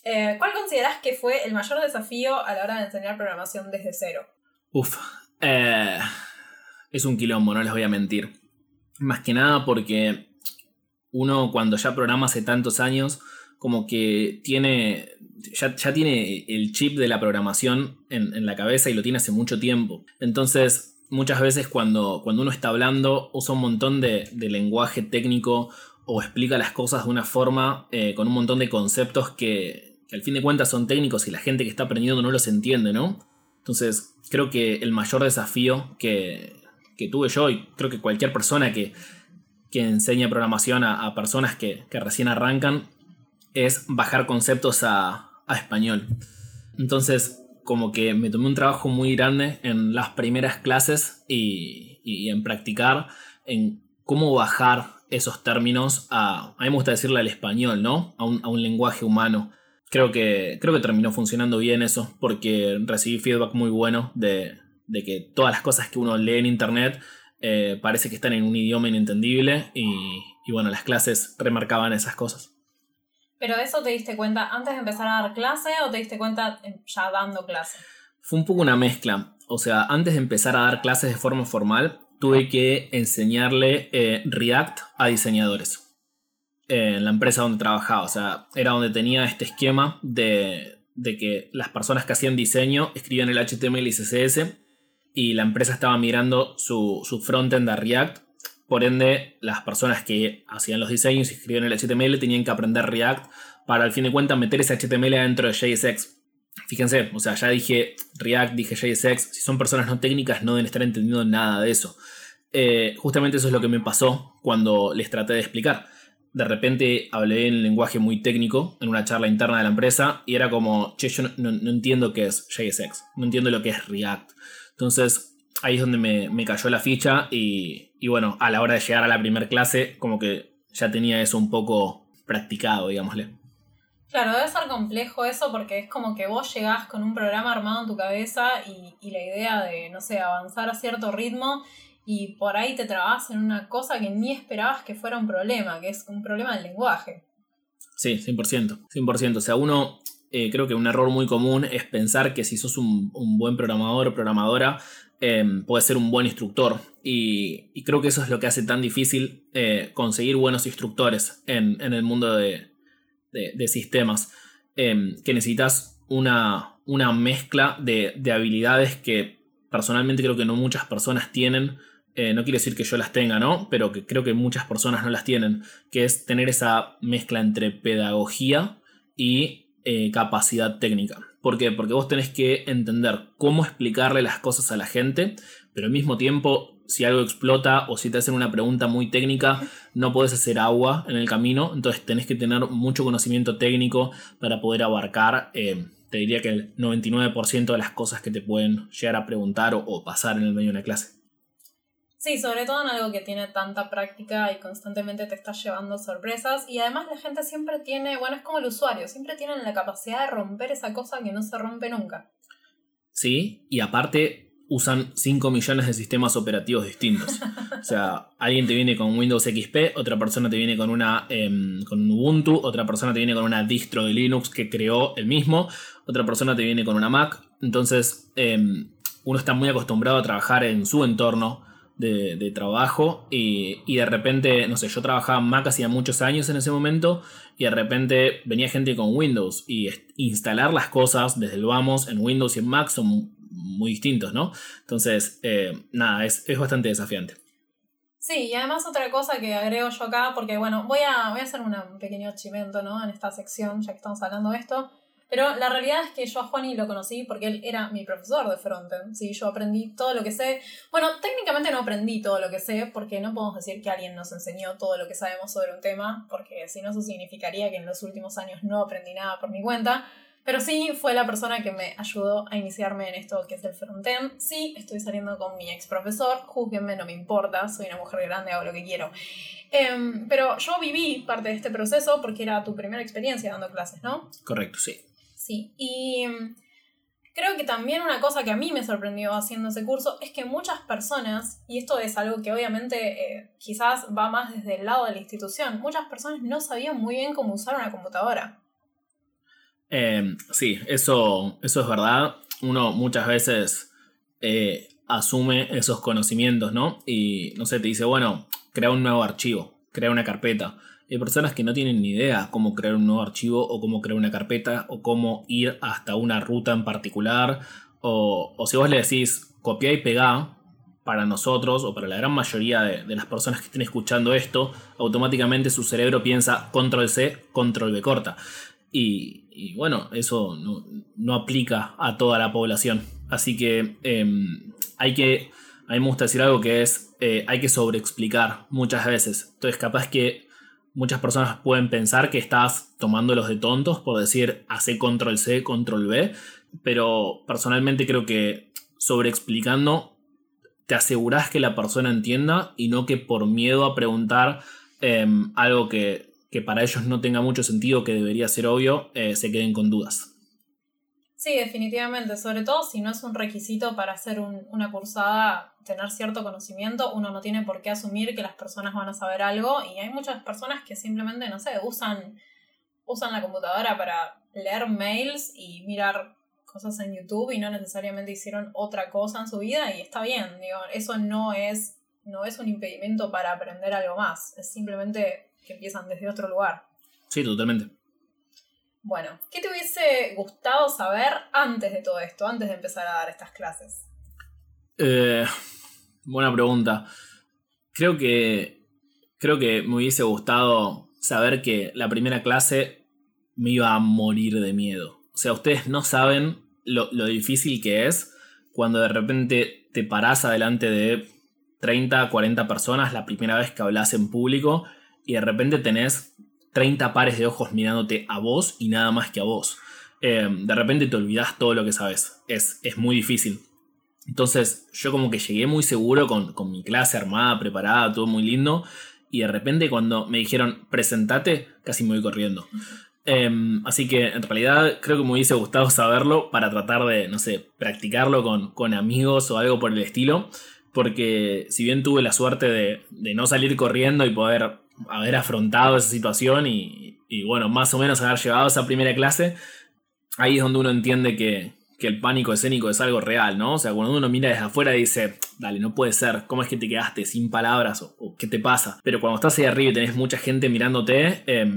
Eh, ¿Cuál consideras que fue el mayor desafío a la hora de enseñar programación desde cero? Uf, es un quilombo, no les voy a mentir. Más que nada porque uno cuando ya programa hace tantos años, como que tiene, ya, tiene el chip de la programación en, la cabeza y lo tiene hace mucho tiempo. Entonces, muchas veces cuando, cuando uno está hablando, usa un montón de, lenguaje técnico o explica las cosas de una forma eh, con un montón de conceptos que, que, al fin de cuentas son técnicos y la gente que está aprendiendo no los entiende, ¿no? Entonces, creo que el mayor desafío que, que tuve yo y creo que cualquier persona que, que enseña programación a, personas que, recién arrancan es bajar conceptos a, español. Entonces, como que me tomé un trabajo muy grande en las primeras clases y, en practicar en cómo bajar esos términos a, a mí me gusta decirle al español, ¿no? A un, lenguaje humano. Creo que, creo que terminó funcionando bien eso, porque recibí feedback muy bueno de, de que todas las cosas que uno lee en internet eh, parece que están en un idioma inentendible y, bueno, las clases remarcaban esas cosas. ¿Pero eso te diste cuenta antes de empezar a dar clase o te diste cuenta ya dando clase? Fue un poco una mezcla. O sea, antes de empezar a dar clases de forma formal, tuve que enseñarle eh, React a diseñadores en la empresa donde trabajaba. O sea, era donde tenía este esquema de, de que las personas que hacían diseño escribían el HTML y CSS y la empresa estaba mirando su, su frontend a React. Por ende, las personas que hacían los diseños y escribían el HTML tenían que aprender React para al fin de cuentas meter ese HTML dentro de JSX. Fíjense, o sea, ya dije React, dije JSX. Si son personas no técnicas, no deben estar entendiendo nada de eso. Eh, justamente eso es lo que me pasó cuando les traté de explicar. De repente hablé en lenguaje muy técnico en una charla interna de la empresa y era como, che, yo no entiendo qué es JSX, no entiendo lo que es React. Entonces ahí es donde me, cayó la ficha y, bueno, a la hora de llegar a la primera clase como que ya tenía eso un poco practicado, digámosle. Claro, debe ser complejo eso porque es como que vos llegás con un programa armado en tu cabeza y, y, la idea de, no sé, avanzar a cierto ritmo y por ahí te trabas en una cosa que ni esperabas que fuera un problema, que es un problema del lenguaje. Sí, 100%. 100%. O sea, uno eh, creo que un error muy común es pensar que si sos un, buen programador o programadora, em, puedes ser un buen instructor. Y, creo que eso es lo que hace tan difícil eh, conseguir buenos instructores en, el mundo de, sistemas. Em, que necesitas una, una mezcla de, habilidades que personalmente creo que no muchas personas tienen. Eh, no quiere decir que yo las tenga, ¿no? Pero que creo que muchas personas no las tienen. Que es tener esa mezcla entre pedagogía y eh, capacidad técnica. ¿Por qué? Porque vos tenés que entender cómo explicarle las cosas a la gente, pero al mismo tiempo, si algo explota o si te hacen una pregunta muy técnica, no podés hacer agua en el camino, entonces tenés que tener mucho conocimiento técnico para poder abarcar, eh, te diría que el 99% de las cosas que te pueden llegar a preguntar o pasar en el medio de una clase. Sí, sobre todo en algo que tiene tanta práctica y constantemente te está llevando sorpresas. Y además la gente siempre tiene, bueno, es como el usuario, siempre tienen la capacidad de romper esa cosa que no se rompe nunca. Sí, y aparte usan 5 millones de sistemas operativos distintos. o sea, alguien te viene con Windows XP, otra persona te viene con una em, con Ubuntu, otra persona te viene con una distro de Linux que creó el mismo, otra persona te viene con una Mac. Entonces, em, uno está muy acostumbrado a trabajar en su entorno de, trabajo y, de repente, no sé, yo trabajaba en Mac hacía muchos años en ese momento y de repente venía gente con Windows y instalar las cosas desde el vamos en Windows y en Mac son muy distintos, ¿no? Entonces, eh, nada, es, es, bastante desafiante. Sí, y además otra cosa que agrego yo acá, porque bueno, voy a, voy a hacer un pequeño chimento, ¿no? En esta sección, ya que estamos hablando de esto. Pero la realidad es que yo a Juani lo conocí porque él era mi profesor de frontend. Sí, yo aprendí todo lo que sé. Bueno, técnicamente no aprendí todo lo que sé porque no podemos decir que alguien nos enseñó todo lo que sabemos sobre un tema, porque si no eso significaría que en los últimos años no aprendí nada por mi cuenta. Pero sí fue la persona que me ayudó a iniciarme en esto que es el frontend. Sí, estoy saliendo con mi ex profesor, júzguenme, no me importa, soy una mujer grande, hago lo que quiero. Em, pero yo viví parte de este proceso porque era tu primera experiencia dando clases, ¿no? Correcto, sí. Sí, y em, creo que también una cosa que a mí me sorprendió haciendo ese curso es que muchas personas, y esto es algo que obviamente eh, quizás va más desde el lado de la institución, muchas personas no sabían muy bien cómo usar una computadora. Em, sí, eso, eso es verdad. Uno muchas veces eh, asume esos conocimientos, ¿no? Y no sé, te dice, bueno, crea un nuevo archivo, crea una carpeta. Hay personas que no tienen ni idea cómo crear un nuevo archivo o cómo crear una carpeta o cómo ir hasta una ruta en particular. O, o si vos le decís copia y pega para nosotros o para la gran mayoría de, de, las personas que estén escuchando esto, automáticamente su cerebro piensa control C, control B corta. Y, y bueno, eso no, no, aplica a toda la población. Así que eh, hay que, a mí me gusta decir algo que es, eh, hay que sobreexplicar muchas veces. Entonces capaz que muchas personas pueden pensar que estás tomándolos de tontos por decir hace control C, control B, pero personalmente creo que sobreexplicando te aseguras que la persona entienda y no que por miedo a preguntar eh, algo que, que para ellos no tenga mucho sentido, que debería ser obvio, eh, se queden con dudas. Sí, definitivamente, sobre todo si no es un requisito para hacer un, una cursada, tener cierto conocimiento, uno no tiene por qué asumir que las personas van a saber algo y hay muchas personas que simplemente, no sé, usan, usan la computadora para leer mails y mirar cosas en YouTube y no necesariamente hicieron otra cosa en su vida y está bien, digo, eso no es, no es un impedimento para aprender algo más, es simplemente que empiezan desde otro lugar. Sí, totalmente. Bueno, ¿qué te hubiese gustado saber antes de todo esto, antes de empezar a dar estas clases? Eh, buena pregunta. Creo que, creo que me hubiese gustado saber que la primera clase me iba a morir de miedo. O sea, ustedes no saben lo, lo difícil que es cuando de repente te parás adelante de 30, 40 personas la primera vez que hablas en público y de repente tenés 30 pares de ojos mirándote a vos y nada más que a vos. Eh, de repente te olvidas todo lo que sabes. Es, es, muy difícil. Entonces yo como que llegué muy seguro con, con, mi clase armada, preparada, todo muy lindo. Y de repente cuando me dijeron presentate, casi me voy corriendo. Eh, así que en realidad creo que me hubiese gustado saberlo para tratar de, no sé, practicarlo con, con amigos o algo por el estilo. Porque si bien tuve la suerte de, de no salir corriendo y poder haber afrontado esa situación y, y, bueno, más o menos haber llevado esa primera clase, ahí es donde uno entiende que, que, el pánico escénico es algo real, ¿no? O sea, cuando uno mira desde afuera y dice, dale, no puede ser, ¿cómo es que te quedaste sin palabras o, qué te pasa? Pero cuando estás ahí arriba y tenés mucha gente mirándote, eh,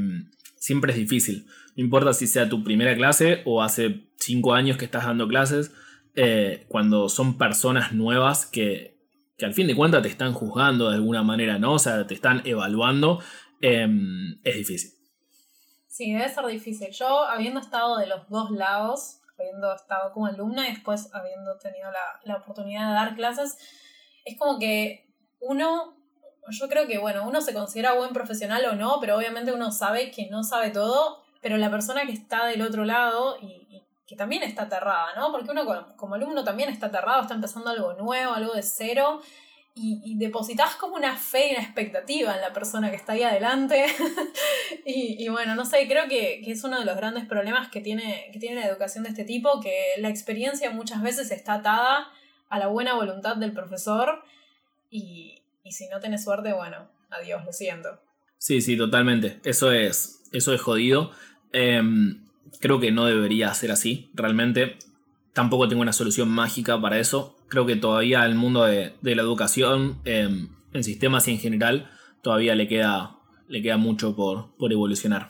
siempre es difícil. No importa si sea tu primera clase o hace cinco años que estás dando clases, eh, cuando son personas nuevas que, que al fin de cuentas te están juzgando de alguna manera, ¿no? O sea, te están evaluando, eh, es difícil. Sí, debe ser difícil. Yo, habiendo estado de los dos lados, habiendo estado como alumna y después habiendo tenido la, la oportunidad de dar clases, es como que uno, yo creo que, bueno, uno se considera buen profesional o no, pero obviamente uno sabe que no sabe todo, pero la persona que está del otro lado y que también está aterrada, ¿no? Porque uno como, alumno también está aterrado, está empezando algo nuevo, algo de cero, y, y depositas como una fe y una expectativa en la persona que está ahí adelante. y, bueno, no sé, creo que, que, es uno de los grandes problemas que tiene, que tiene la educación de este tipo, que la experiencia muchas veces está atada a la buena voluntad del profesor, y, y si no tenés suerte, bueno, adiós, lo siento. Sí, sí, totalmente. Eso es, eso es jodido. Eh, Creo que no debería ser así, realmente. Tampoco tengo una solución mágica para eso. Creo que todavía al mundo de, de la educación, eh, en sistemas y en general, todavía le queda, le queda mucho por, por evolucionar.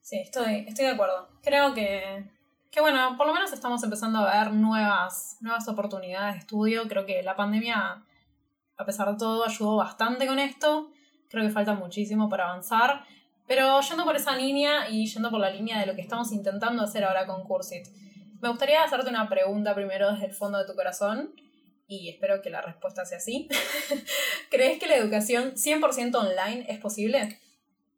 Sí, estoy, estoy de acuerdo. Creo que, que, bueno, por lo menos estamos empezando a ver nuevas, nuevas oportunidades de estudio. Creo que la pandemia, a pesar de todo, ayudó bastante con esto. Creo que falta muchísimo para avanzar. Pero yendo por esa línea y yendo por la línea de lo que estamos intentando hacer ahora con Cursit, me gustaría hacerte una pregunta primero desde el fondo de tu corazón y espero que la respuesta sea sí. ¿Crees que la educación 100% online es posible?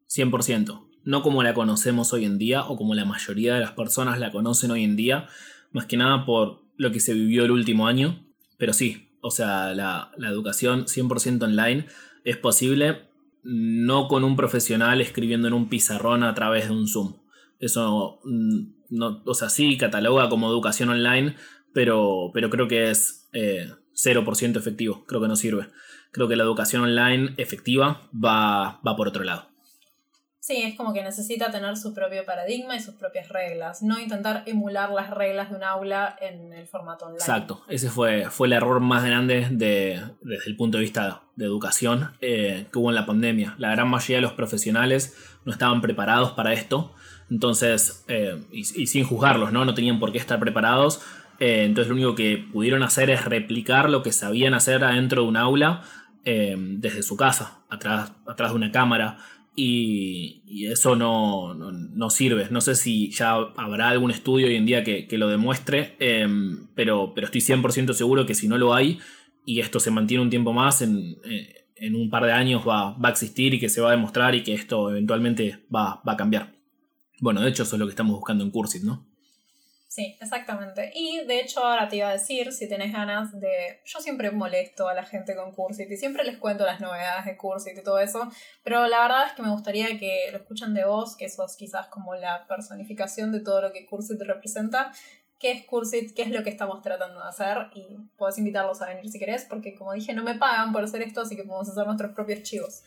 100%. no como la conocemos hoy en día o como la mayoría de las personas la conocen hoy en día, más que nada por lo que se vivió el último año, pero sí, o sea, la, la educación 100% online es posible no con un profesional escribiendo en un pizarrón a través de un Zoom. Eso, mm, no, o sea, sí cataloga como educación online, pero, pero creo que es 0% eh, efectivo, creo que no sirve. Creo que la educación online efectiva va, va por otro lado. Sí, es como que necesita tener su propio paradigma y sus propias reglas, no intentar emular las reglas de un aula en el formato online. Exacto, ese fue, fue el error más grande de, desde el punto de vista de educación eh, que hubo en la pandemia. La gran mayoría de los profesionales no estaban preparados para esto, entonces, eh, y, sin juzgarlos, ¿no? No tenían por qué estar preparados, eh, entonces lo único que pudieron hacer es replicar lo que sabían hacer adentro de un aula desde su casa, atrás, atrás de una cámara y, eso no, no, sirve. No sé si ya habrá algún estudio hoy en día que, lo demuestre, em, pero, pero estoy 100% seguro que si no lo hay y esto se mantiene un tiempo más, en, eh, en un par de años va, va, a existir y que se va a demostrar y que esto eventualmente va, va a cambiar. Bueno, de hecho eso es lo que estamos buscando en Cursit, ¿no? Sí, exactamente. Y de hecho ahora te iba a decir, si tenés ganas de... Yo siempre molesto a la gente con Cursit y siempre les cuento las novedades de Cursit y todo eso, pero la verdad es que me gustaría que lo escuchen de vos, que sos quizás como la personificación de todo lo que Cursit representa. ¿Qué es Cursit? ¿Qué es lo que estamos tratando de hacer? Y podés invitarlos a venir si querés, porque como dije, no me pagan por hacer esto, así que podemos hacer nuestros propios chivos.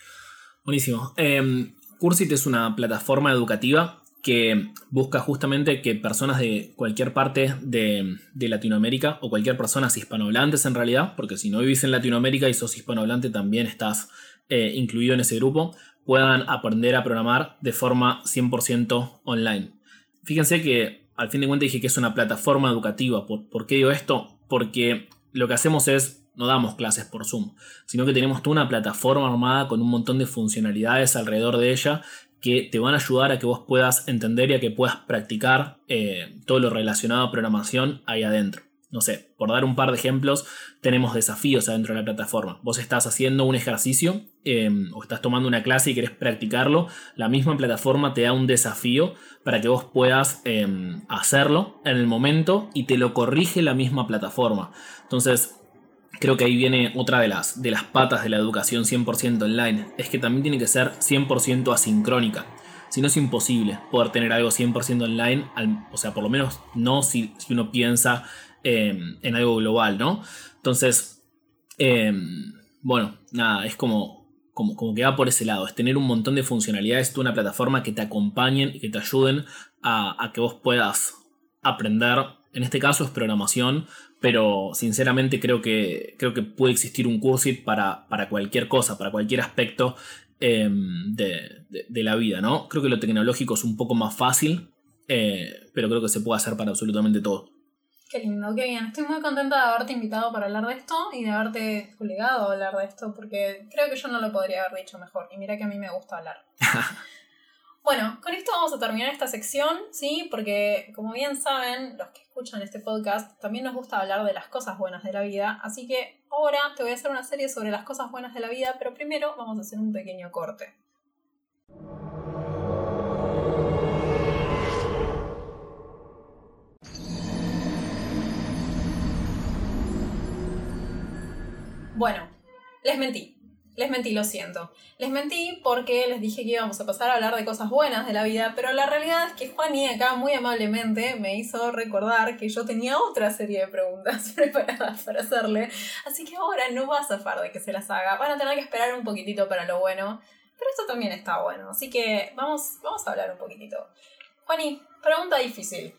Buenísimo. Eh, Cursit es una plataforma educativa que busca justamente que personas de cualquier parte de, Latinoamérica o cualquier personas hispanohablantes en realidad, porque si no vivís en Latinoamérica y sos hispanohablante también estás eh, incluido en ese grupo, puedan aprender a programar de forma 100% online. Fíjense que al fin de cuentas dije que es una plataforma educativa. ¿Por, ¿Por qué digo esto? Porque lo que hacemos es no damos clases por Zoom, sino que tenemos toda una plataforma armada con un montón de funcionalidades alrededor de ella que te van a ayudar a que vos puedas entender y a que puedas practicar eh, todo lo relacionado a programación ahí adentro. No sé, por dar un par de ejemplos, tenemos desafíos adentro de la plataforma. Vos estás haciendo un ejercicio em, o estás tomando una clase y querés practicarlo, la misma plataforma te da un desafío para que vos puedas em, hacerlo en el momento y te lo corrige la misma plataforma. Entonces, creo que ahí viene otra de las, de las patas de la educación 100% online, es que también tiene que ser 100% asincrónica. Si no es imposible poder tener algo 100% online, o sea, por lo menos no si, uno piensa em, en algo global, ¿no? Entonces, em, bueno, nada, es como, como, como, que va por ese lado, es tener un montón de funcionalidades, una plataforma que te acompañen y que te ayuden a que vos puedas aprender, en este caso es programación, pero sinceramente creo que, creo que puede existir un Cursit para, para cualquier cosa, para cualquier aspecto em, de, la vida, ¿no? Creo que lo tecnológico es un poco más fácil, eh, pero creo que se puede hacer para absolutamente todo. Qué lindo, qué bien. Estoy muy contenta de haberte invitado para hablar de esto y de haberte obligado a hablar de esto, porque creo que yo no lo podría haber dicho mejor. Y mira que a mí me gusta hablar. Bueno, con esto vamos a terminar esta sección, ¿sí? Porque como bien saben, los que escuchan este podcast, también nos gusta hablar de las cosas buenas de la vida, así que ahora te voy a hacer una serie sobre las cosas buenas de la vida, pero primero vamos a hacer un pequeño corte. Bueno, les mentí. Les mentí, lo siento. Les mentí porque les dije que íbamos a pasar a hablar de cosas buenas de la vida, pero la realidad es que Juani acá muy amablemente me hizo recordar que yo tenía otra serie de preguntas preparadas para hacerle, así que ahora no va a zafar de que se las haga. Van a tener que esperar un poquitito para lo bueno, pero esto también está bueno, así que vamos, vamos a hablar un poquitito. Juani, pregunta difícil.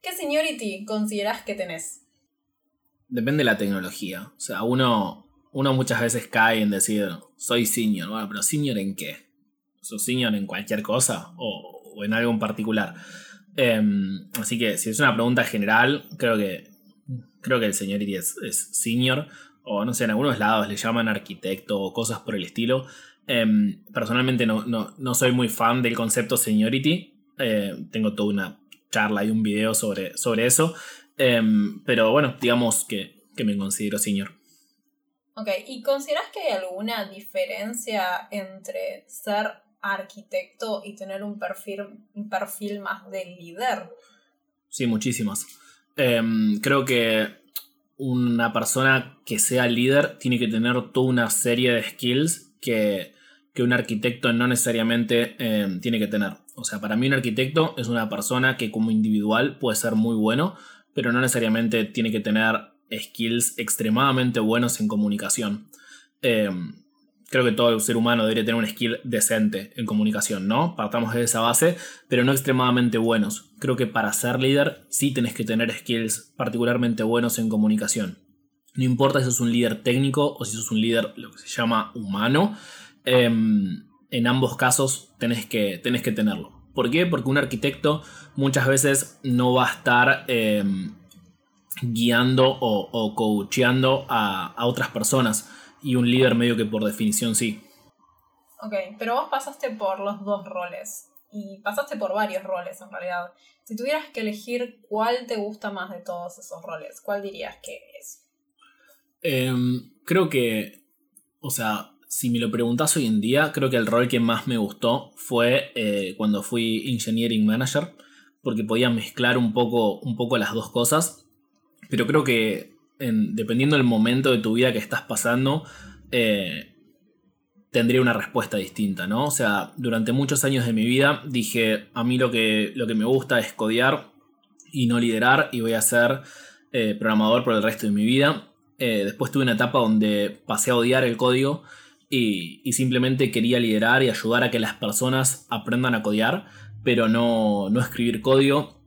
¿Qué seniority consideras que tenés? Depende de la tecnología. O sea, uno uno muchas veces cae en decir, soy senior. Bueno, pero senior en qué? ¿Sos senior en cualquier cosa o, en algo en particular? Em, así que si es una pregunta general, creo que, creo que el seniority es, senior. O no sé, en algunos lados le llaman arquitecto o cosas por el estilo. Em, personalmente no, no, soy muy fan del concepto seniority. Eh, tengo toda una charla y un video sobre, sobre eso. Em, pero bueno, digamos que, que me considero senior. Ok, ¿y consideras que hay alguna diferencia entre ser arquitecto y tener un perfil, un perfil más de líder? Sí, muchísimas. Em, creo que una persona que sea líder tiene que tener toda una serie de skills que, un arquitecto no necesariamente em, tiene que tener. O sea, para mí un arquitecto es una persona que como individual puede ser muy bueno, pero no necesariamente tiene que tener skills extremadamente buenos en comunicación. Em, creo que todo ser humano debería tener un skill decente en comunicación, ¿no? Partamos de esa base, pero no extremadamente buenos. Creo que para ser líder sí tenés que tener skills particularmente buenos en comunicación. No importa si sos un líder técnico o si sos un líder lo que se llama humano, em, en ambos casos tenés que, que tenerlo. ¿Por qué? Porque un arquitecto muchas veces no va a estar em, guiando o, o coacheando a, a otras personas y un líder medio que por definición sí. Ok, pero vos pasaste por los dos roles y pasaste por varios roles en realidad. Si tuvieras que elegir cuál te gusta más de todos esos roles, ¿cuál dirías que es? Em, creo que, o sea, si me lo preguntas hoy en día, creo que el rol que más me gustó fue eh, cuando fui Engineering Manager, porque podía mezclar un poco, un poco las dos cosas. Pero creo que dependiendo del momento de tu vida que estás pasando, eh, tendría una respuesta distinta, ¿no? O sea, durante muchos años de mi vida dije, a mí lo que, lo que me gusta es codear y no liderar y voy a ser eh, programador por el resto de mi vida. Eh, después tuve una etapa donde pasé a odiar el código y, y, simplemente quería liderar y ayudar a que las personas aprendan a codear, pero no, no escribir código.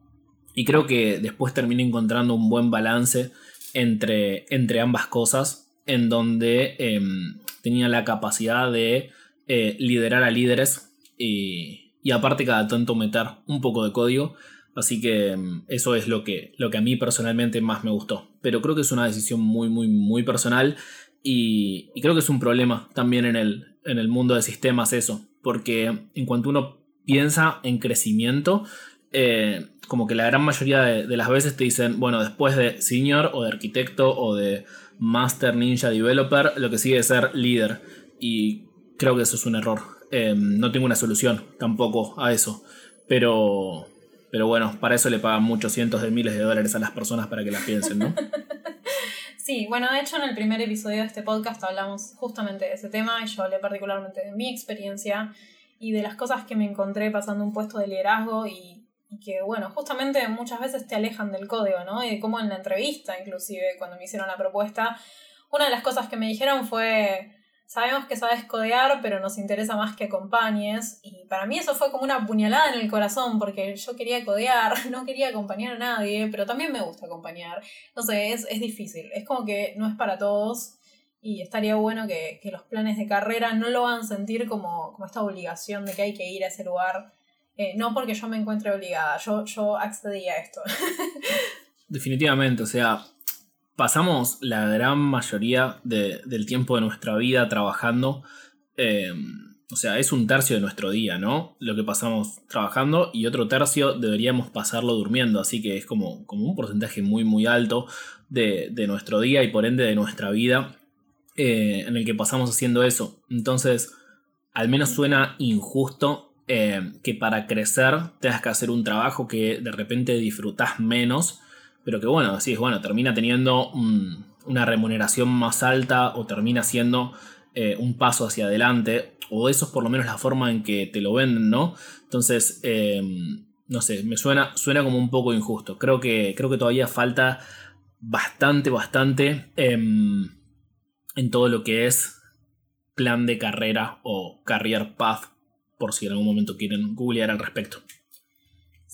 Y creo que después terminé encontrando un buen balance entre, entre ambas cosas, en donde em, tenía la capacidad de eh, liderar a líderes y, y, aparte cada tanto meter un poco de código. Así que em, eso es lo que, lo que a mí personalmente más me gustó. Pero creo que es una decisión muy, muy, muy personal y, creo que es un problema también en el, en el mundo de sistemas eso. Porque en cuanto uno piensa en crecimiento, eh, como que la gran mayoría de, las veces te dicen, bueno, después de senior o de arquitecto o de master ninja developer, lo que sigue es ser líder. Y creo que eso es un error. Em, no tengo una solución tampoco a eso. Pero, pero bueno, para eso le pagan muchos cientos de miles de dólares a las personas para que las piensen, ¿no? Sí, bueno, de hecho en el primer episodio de este podcast hablamos justamente de ese tema y yo hablé particularmente de mi experiencia y de las cosas que me encontré pasando un puesto de liderazgo y que, bueno, justamente muchas veces te alejan del código, ¿no? Y como en la entrevista, inclusive, cuando me hicieron la propuesta, una de las cosas que me dijeron fue, sabemos que sabes codear, pero nos interesa más que acompañes. Y para mí eso fue como una puñalada en el corazón, porque yo quería codear, no quería acompañar a nadie, pero también me gusta acompañar. No sé, es, es difícil, es como que no es para todos. Y estaría bueno que, que los planes de carrera no lo hagan sentir como, como esta obligación de que hay que ir a ese lugar eh, no porque yo me encuentre obligada, yo, yo accedí a esto. Definitivamente, o sea, pasamos la gran mayoría del tiempo de nuestra vida trabajando. Em, o sea, es un tercio de nuestro día, ¿no? Lo que pasamos trabajando y otro tercio deberíamos pasarlo durmiendo, así que es como, como un porcentaje muy, muy alto de, nuestro día y por ende de nuestra vida eh, en el que pasamos haciendo eso. Entonces, al menos suena injusto eh, que para crecer tengas que hacer un trabajo que de repente disfrutas menos, pero que bueno, es bueno, termina teniendo una remuneración más alta o termina siendo eh, un paso hacia adelante, o eso es por lo menos la forma en que te lo venden, ¿no? Entonces, em, no sé, me suena, suena como un poco injusto. Creo que, creo que todavía falta bastante, bastante em, en todo lo que es plan de carrera o career path por si en algún momento quieren googlear al respecto.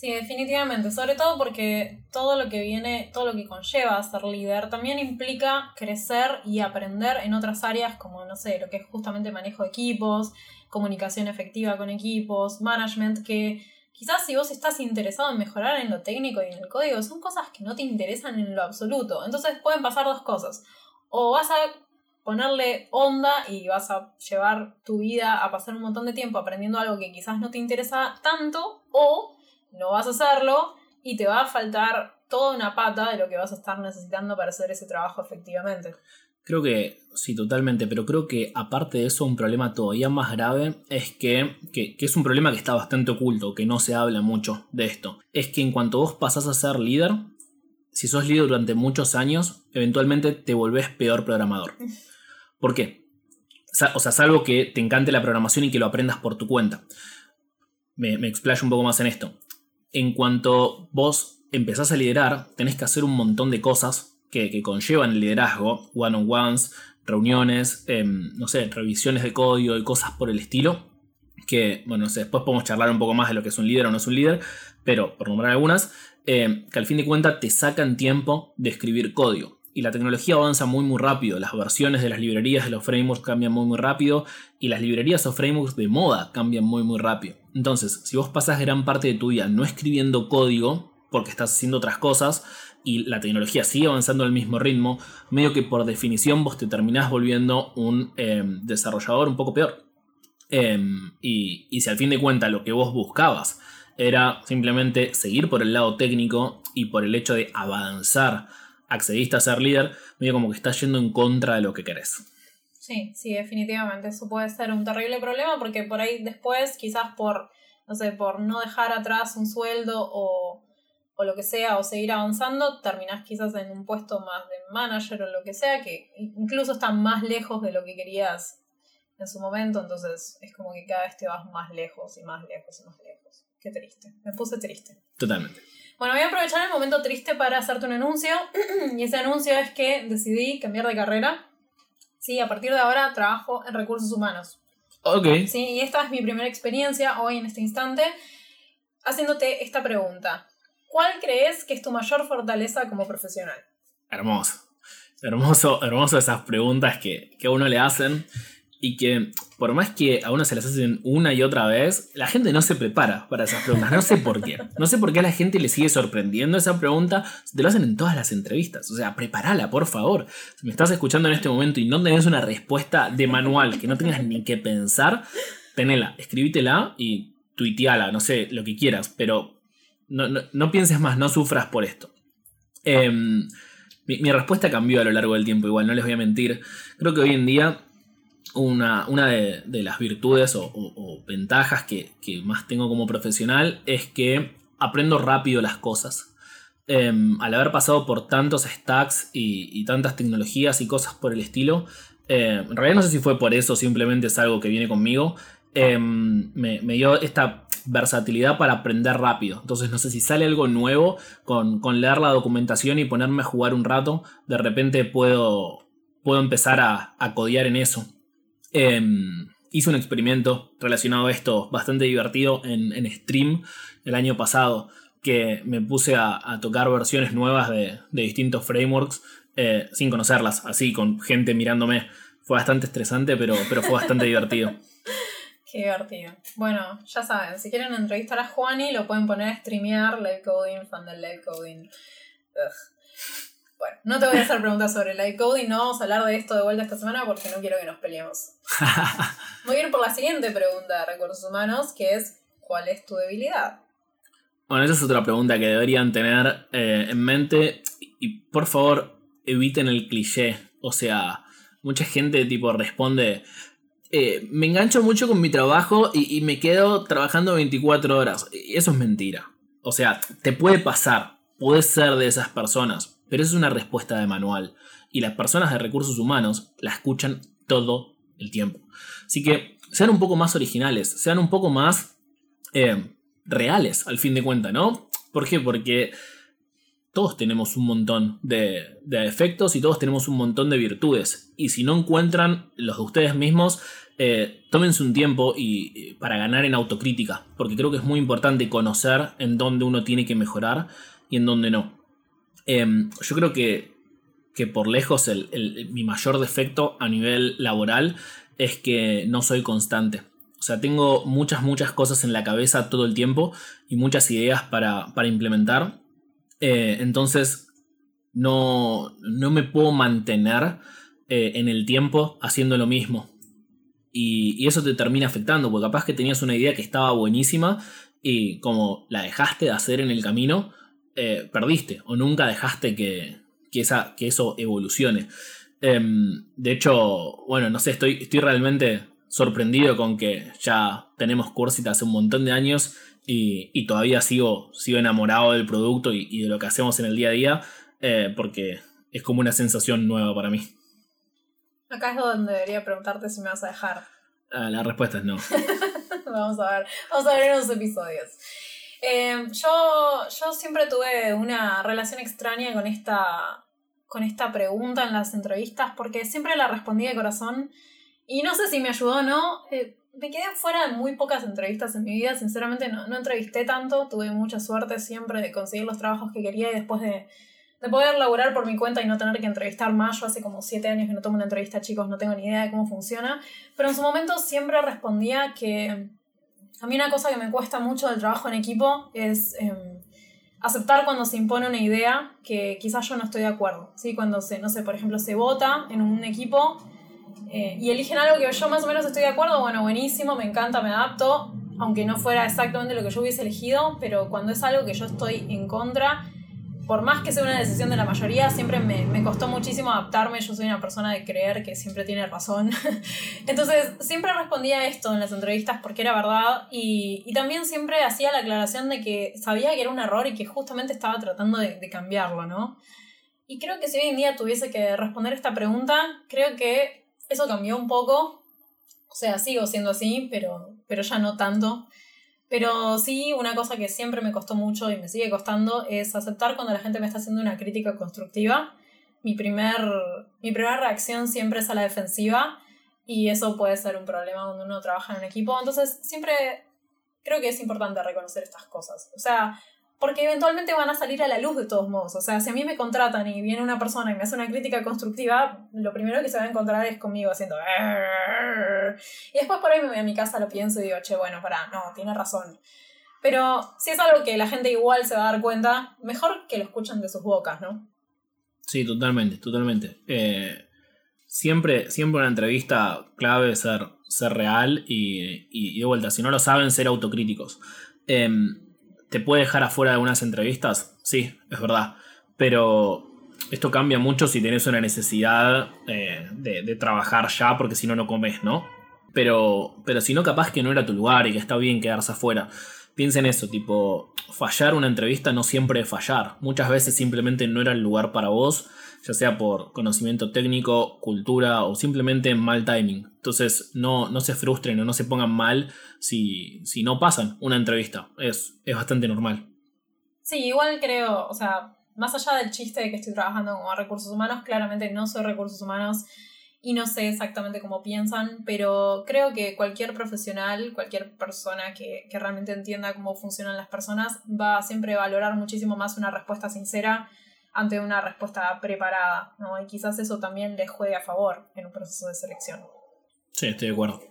Sí, definitivamente, sobre todo porque todo lo que viene, todo lo que conlleva ser líder también implica crecer y aprender en otras áreas como, no sé, lo que es justamente manejo de equipos, comunicación efectiva con equipos, management, que quizás si vos estás interesado en mejorar en lo técnico y en el código, son cosas que no te interesan en lo absoluto. Entonces pueden pasar dos cosas. O vas a ponerle onda y vas a llevar tu vida a pasar un montón de tiempo aprendiendo algo que quizás no te interesa tanto o no vas a hacerlo y te va a faltar toda una pata de lo que vas a estar necesitando para hacer ese trabajo efectivamente. Creo que sí, totalmente, pero creo que aparte de eso, un problema todavía más grave es que, que, que, es un problema que está bastante oculto, que no se habla mucho de esto. Es que en cuanto vos pasás a ser líder, si sos líder durante muchos años, eventualmente te volvés peor programador. ¿Por qué? O sea, salvo que te encante la programación y que lo aprendas por tu cuenta. Me, me explayo un poco más en esto. En cuanto vos empezás a liderar, tenés que hacer un montón de cosas que, que conllevan el liderazgo, one-on-ones, reuniones, em, no sé, revisiones de código y cosas por el estilo. Que, bueno, no sé, después podemos charlar un poco más de lo que es un líder o no es un líder, pero por nombrar algunas, em, que al fin de cuentas te sacan tiempo de escribir código. Y la tecnología avanza muy muy rápido, las versiones de las librerías de los frameworks cambian muy muy rápido y las librerías o frameworks de moda cambian muy muy rápido. Entonces, si vos pasas gran parte de tu día no escribiendo código, porque estás haciendo otras cosas, y la tecnología sigue avanzando al mismo ritmo, medio que por definición vos te terminás volviendo un em, desarrollador un poco peor. Em, y, y, si al fin de cuentas lo que vos buscabas era simplemente seguir por el lado técnico y por el hecho de avanzar, accediste a ser líder, medio como que estás yendo en contra de lo que querés. Sí, sí, definitivamente. Eso puede ser un terrible problema porque por ahí después, quizás por, no sé, por no dejar atrás un sueldo o o lo que sea, o seguir avanzando, terminás quizás en un puesto más de manager o lo que sea, que incluso está más lejos de lo que querías en su momento, entonces es como que cada vez te vas más lejos y más lejos y más lejos. Qué triste, me puse triste. Totalmente. Bueno, voy a aprovechar el momento triste para hacerte un anuncio, y ese anuncio es que decidí cambiar de carrera. Sí, a partir de ahora trabajo en recursos humanos. Ok. Sí, y esta es mi primera experiencia hoy en este instante, haciéndote esta pregunta. ¿Cuál crees que es tu mayor fortaleza como profesional? Hermoso. Hermoso, hermoso esas preguntas que, que a uno le hacen y que por más que a uno se las hacen una y otra vez, la gente no se prepara para esas preguntas. No sé por qué. No sé por qué a la gente le sigue sorprendiendo esa pregunta. Te lo hacen en todas las entrevistas. O sea, prepárala, por favor. Si me estás escuchando en este momento y no tenés una respuesta de manual que no tengas ni que pensar, tenela, escribítela y tuiteala, no sé, lo que quieras. Pero no, pienses más, no sufras por esto. Em, mi, respuesta cambió a lo largo del tiempo, igual, no les voy a mentir. Creo que hoy en día una, una de, las virtudes o, ventajas que, más tengo como profesional es que aprendo rápido las cosas. Em, al haber pasado por tantos stacks y, tantas tecnologías y cosas por el estilo, em, en realidad no sé si fue por eso, simplemente es algo que viene conmigo, me, me, dio esta versatilidad para aprender rápido. Entonces no sé si sale algo nuevo con, leer la documentación y ponerme a jugar un rato, de repente puedo, puedo empezar a, a codear en eso. Em, hice un experimento relacionado a esto bastante divertido en, stream el año pasado, que me puse a, tocar versiones nuevas de, distintos frameworks eh, sin conocerlas, así con gente mirándome. Fue bastante estresante, pero, pero fue bastante divertido. Qué divertido. Bueno, ya saben, si quieren entrevistar a Juani, lo pueden poner a streamear live coding, fan del live coding. Bueno, no te voy a hacer preguntas sobre live coding, no vamos a hablar de esto de vuelta esta semana porque no quiero que nos peleemos. voy a ir por la siguiente pregunta de recursos humanos, que es ¿cuál es tu debilidad? Bueno, esa es otra pregunta que deberían tener eh, en mente. Y por favor, eviten el cliché. O sea, mucha gente tipo responde, eh, me engancho mucho con mi trabajo y, me quedo trabajando 24 horas. Eso es mentira. O sea, te puede pasar, puedes ser de esas personas, pero es una respuesta de manual. Y las personas de recursos humanos la escuchan todo el tiempo. Así que sean un poco más originales, sean un poco más eh, reales, al fin de cuentas, ¿no? ¿Por qué? Porque todos tenemos un montón de, de, defectos y todos tenemos un montón de virtudes. Y si no encuentran los de ustedes mismos, eh, tómense un tiempo y, para ganar en autocrítica, porque creo que es muy importante conocer en dónde uno tiene que mejorar y en dónde no. Em, yo creo que, que por lejos mi mayor defecto a nivel laboral es que no soy constante. O sea, tengo muchas, muchas cosas en la cabeza todo el tiempo y muchas ideas para, para implementar eh, entonces, no, no, me puedo mantener eh, en el tiempo haciendo lo mismo. Y, eso te termina afectando, porque capaz que tenías una idea que estaba buenísima y como la dejaste de hacer en el camino, eh, perdiste o nunca dejaste que, esa, que eso evolucione. Em, de hecho, bueno, no sé, estoy, estoy realmente sorprendido con que ya tenemos Cursit hace un montón de años y, todavía sigo, sigo enamorado del producto y, de lo que hacemos en el día a día, eh, porque es como una sensación nueva para mí. Acá es donde debería preguntarte si me vas a dejar. Ah, la respuesta es no. vamos a ver, vamos a ver en los episodios. Eh, yo, yo siempre tuve una relación extraña con esta, con esta pregunta en las entrevistas porque siempre la respondí de corazón y no sé si me ayudó o no. Eh, me quedé fuera de muy pocas entrevistas en mi vida, sinceramente no, no entrevisté tanto, tuve mucha suerte siempre de conseguir los trabajos que quería y después de, de poder laburar por mi cuenta y no tener que entrevistar más. Yo hace como siete años que no tomo una entrevista, chicos, no tengo ni idea de cómo funciona. Pero en su momento siempre respondía que a mí una cosa que me cuesta mucho del trabajo en equipo es em, aceptar cuando se impone una idea que quizás yo no estoy de acuerdo. ¿sí? Cuando se, no sé, por ejemplo, se vota en un equipo eh, y eligen algo que yo más o menos estoy de acuerdo, bueno, buenísimo, me encanta, me adapto, aunque no fuera exactamente lo que yo hubiese elegido, pero cuando es algo que yo estoy en contra, por más que sea una decisión de la mayoría, siempre me, me, costó muchísimo adaptarme. Yo soy una persona de creer que siempre tiene razón. Entonces, siempre respondía esto en las entrevistas porque era verdad y, y, también siempre hacía la aclaración de que sabía que era un error y que justamente estaba tratando de, de cambiarlo, ¿no? Y creo que si hoy en día tuviese que responder esta pregunta, creo que eso cambió un poco. O sea, sigo siendo así, pero, pero ya no tanto. Pero sí, una cosa que siempre me costó mucho y me sigue costando es aceptar cuando la gente me está haciendo una crítica constructiva. Mi, primer, mi primera reacción siempre es a la defensiva y eso puede ser un problema cuando uno trabaja en un equipo. Entonces, siempre creo que es importante reconocer estas cosas. O sea, porque eventualmente van a salir a la luz de todos modos. O sea, si a mí me contratan y viene una persona y me hace una crítica constructiva, lo primero que se va a encontrar es conmigo haciendo... Y después por ahí me voy a mi casa, lo pienso y digo, che, bueno, pará, no, tiene razón. Pero si es algo que la gente igual se va a dar cuenta, mejor que lo escuchen de sus bocas, ¿no? Sí, totalmente, totalmente. Eh, siempre, siempre una entrevista clave ser, ser real y, y, de vuelta, si no lo saben, ser autocríticos. Eh, ¿Te puede dejar afuera de algunas entrevistas? Sí, es verdad. Pero esto cambia mucho si tenés una necesidad eh, de, trabajar ya, porque si no, no comes, ¿no? Pero, pero si no, capaz que no era tu lugar y que está bien quedarse afuera. Piensa en eso, tipo, fallar una entrevista no siempre es fallar. Muchas veces simplemente no era el lugar para vos ya sea por conocimiento técnico, cultura o simplemente mal timing. Entonces no, no se frustren o no se pongan mal si, si no pasan una entrevista. Es, es bastante normal. Sí, igual creo, o sea, más allá del chiste de que estoy trabajando como recursos humanos, claramente no soy recursos humanos y no sé exactamente cómo piensan, pero creo que cualquier profesional, cualquier persona que, que realmente entienda cómo funcionan las personas, va a siempre valorar muchísimo más una respuesta sincera ante una respuesta preparada, ¿no? Y quizás eso también les juegue a favor en un proceso de selección. Sí, estoy de acuerdo.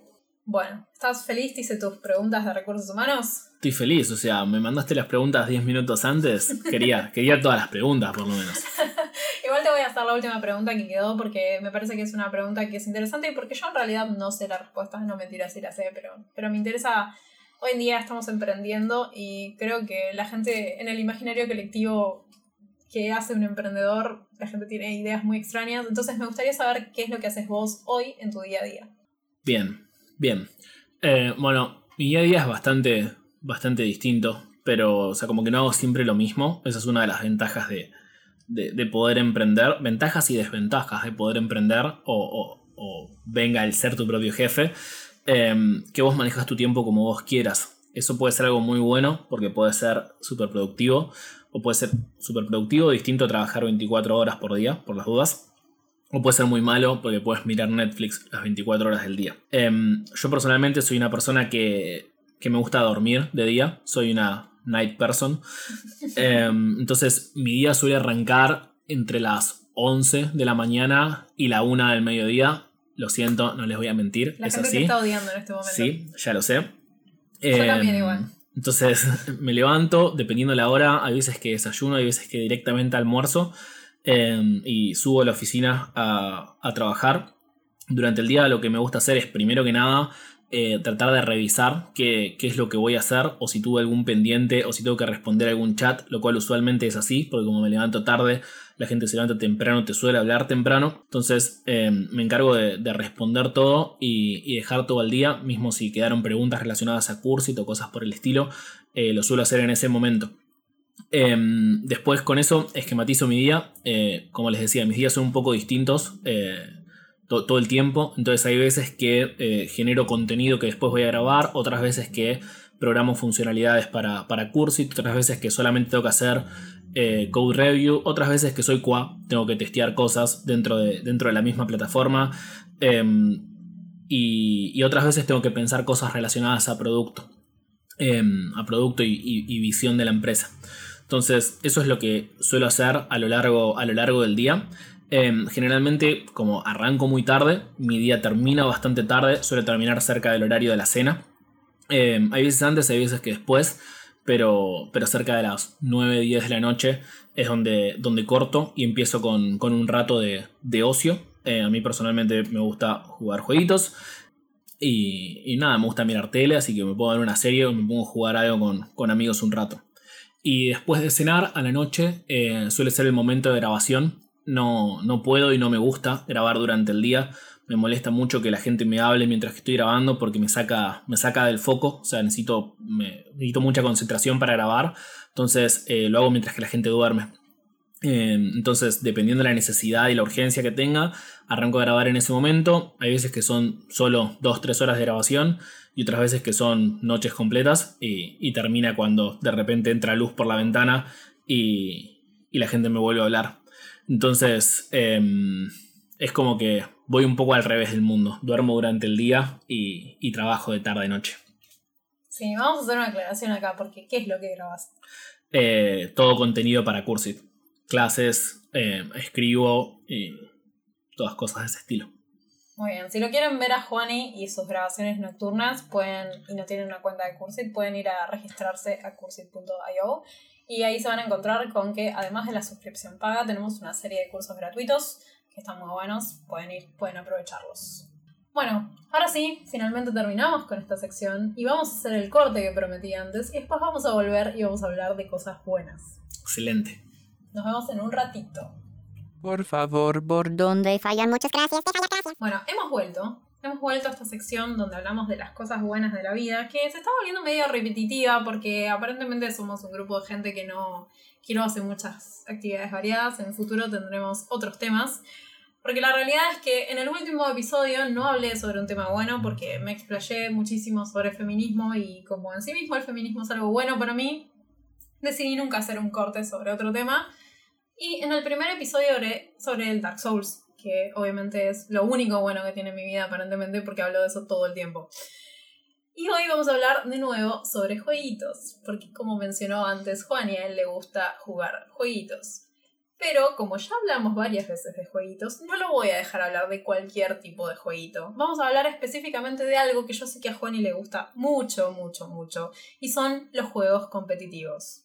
Bueno, ¿estás feliz? ¿Te hice tus preguntas de recursos humanos? Estoy feliz, o sea, me mandaste las preguntas 10 minutos antes. Quería, quería todas las preguntas, por lo menos. Igual te voy a hacer la última pregunta que quedó porque me parece que es una pregunta que es interesante y porque yo en realidad no sé la respuesta, no mentira si la sé, pero, pero me interesa. Hoy en día estamos emprendiendo y creo que la gente en el imaginario colectivo que hace un emprendedor, la gente tiene ideas muy extrañas, entonces me gustaría saber qué es lo que haces vos hoy en tu día a día. Bien, bien. Eh, bueno, mi día a día es bastante, bastante distinto, pero, o sea, como que no hago siempre lo mismo, esa es una de las ventajas de, poder emprender, ventajas y desventajas de poder emprender o, venga el ser tu propio jefe, eh, que vos manejas tu tiempo como vos quieras. Eso puede ser algo muy bueno porque puede ser súper productivo, o puede ser súper productivo, distinto a trabajar 24 horas por día, por las dudas. O puede ser muy malo porque puedes mirar Netflix las 24 horas del día. Em, yo personalmente soy una persona que, me gusta dormir de día. Soy una night person. Em, entonces mi día suele arrancar entre las 11 de la mañana y la 1 del mediodía. Lo siento, no les voy a mentir. La gente está odiando en este momento. Sí, ya lo sé. Yo también em, igual. Entonces me levanto, dependiendo de la hora, hay veces que desayuno, hay veces que directamente almuerzo em, y subo a la oficina a, trabajar. Durante el día lo que me gusta hacer es, primero que nada, eh, tratar de revisar qué, qué, es lo que voy a hacer o si tuve algún pendiente o si tengo que responder algún chat, lo cual usualmente es así, porque como me levanto tarde, la gente se levanta temprano, te suele hablar temprano, entonces em, me encargo de, responder todo y, dejar todo al día, mismo si quedaron preguntas relacionadas a Cursit o cosas por el estilo, eh, lo suelo hacer en ese momento. Em, después con eso esquematizo mi día, eh, como les decía, mis días son un poco distintos todo el tiempo. Entonces hay veces que eh, genero contenido que después voy a grabar, otras veces que programo funcionalidades para, para Cursit, otras veces que solamente tengo que hacer eh, code review, otras veces que soy QA, tengo que testear cosas dentro de, dentro de la misma plataforma em, y, otras veces tengo que pensar cosas relacionadas a producto, em, a producto y, visión de la empresa. Entonces, eso es lo que suelo hacer a lo largo, a lo largo del día. Em, generalmente, como arranco muy tarde, mi día termina bastante tarde, suele terminar cerca del horario de la cena. Em, hay veces antes, hay veces que después, pero, pero cerca de las 9, 10 de la noche es donde, donde corto y empiezo con, un rato de, ocio. Eh, a mí personalmente me gusta jugar jueguitos. Y, nada, me gusta mirar tele, así que me puedo ver una serie o me pongo a jugar algo con, amigos un rato. Y después de cenar, a la noche, eh, suele ser el momento de grabación no, no puedo y no me gusta grabar durante el día. Me molesta mucho que la gente me hable mientras que estoy grabando porque me saca, me saca del foco. O sea, necesito, necesito mucha concentración para grabar. Entonces eh, lo hago mientras que la gente duerme. Eh, entonces, dependiendo de la necesidad y la urgencia que tenga, arranco a grabar en ese momento. Hay veces que son solo 2-3 horas de grabación y otras veces que son noches completas y, y termina cuando de repente entra luz por la ventana y, y la gente me vuelve a hablar. Entonces, em, es como que voy un poco al revés del mundo. Duermo durante el día y, trabajo de tarde a noche. Sí, vamos a hacer una aclaración acá, porque ¿qué es lo que grabas? Eh, todo contenido para Cursit. Clases, eh, escribo y todas cosas de ese estilo. Muy bien, si lo quieren ver a Juani y sus grabaciones nocturnas pueden y no tienen una cuenta de Cursit, pueden ir a registrarse a cursit.io y ahí se van a encontrar con que además de la suscripción paga, tenemos una serie de cursos gratuitos que están muy buenos, pueden ir, pueden aprovecharlos. Bueno, ahora sí, finalmente terminamos con esta sección y vamos a hacer el corte que prometí antes y después vamos a volver y vamos a hablar de cosas buenas. Excelente. Nos vemos en un ratito. Por favor, por donde fallan muchas gracias, Bueno, hemos vuelto hemos vuelto a esta sección donde hablamos de las cosas buenas de la vida, que se está volviendo medio repetitiva porque aparentemente somos un grupo de gente que no, que no hace muchas actividades variadas. En el futuro tendremos otros temas. Porque la realidad es que en el último episodio no hablé sobre un tema bueno porque me explayé muchísimo sobre feminismo y como en sí mismo el feminismo es algo bueno para mí, decidí nunca hacer un corte sobre otro tema. Y en el primer episodio sobre el Dark Souls, que obviamente es lo único bueno que tiene mi vida aparentemente porque hablo de eso todo el tiempo. Y hoy vamos a hablar de nuevo sobre jueguitos, porque como mencionó antes Juan, y a él le gusta jugar jueguitos. Pero como ya hablamos varias veces de jueguitos, no lo voy a dejar hablar de cualquier tipo de jueguito. Vamos a hablar específicamente de algo que yo sé que a Juan y le gusta mucho, mucho, mucho, y son los juegos competitivos.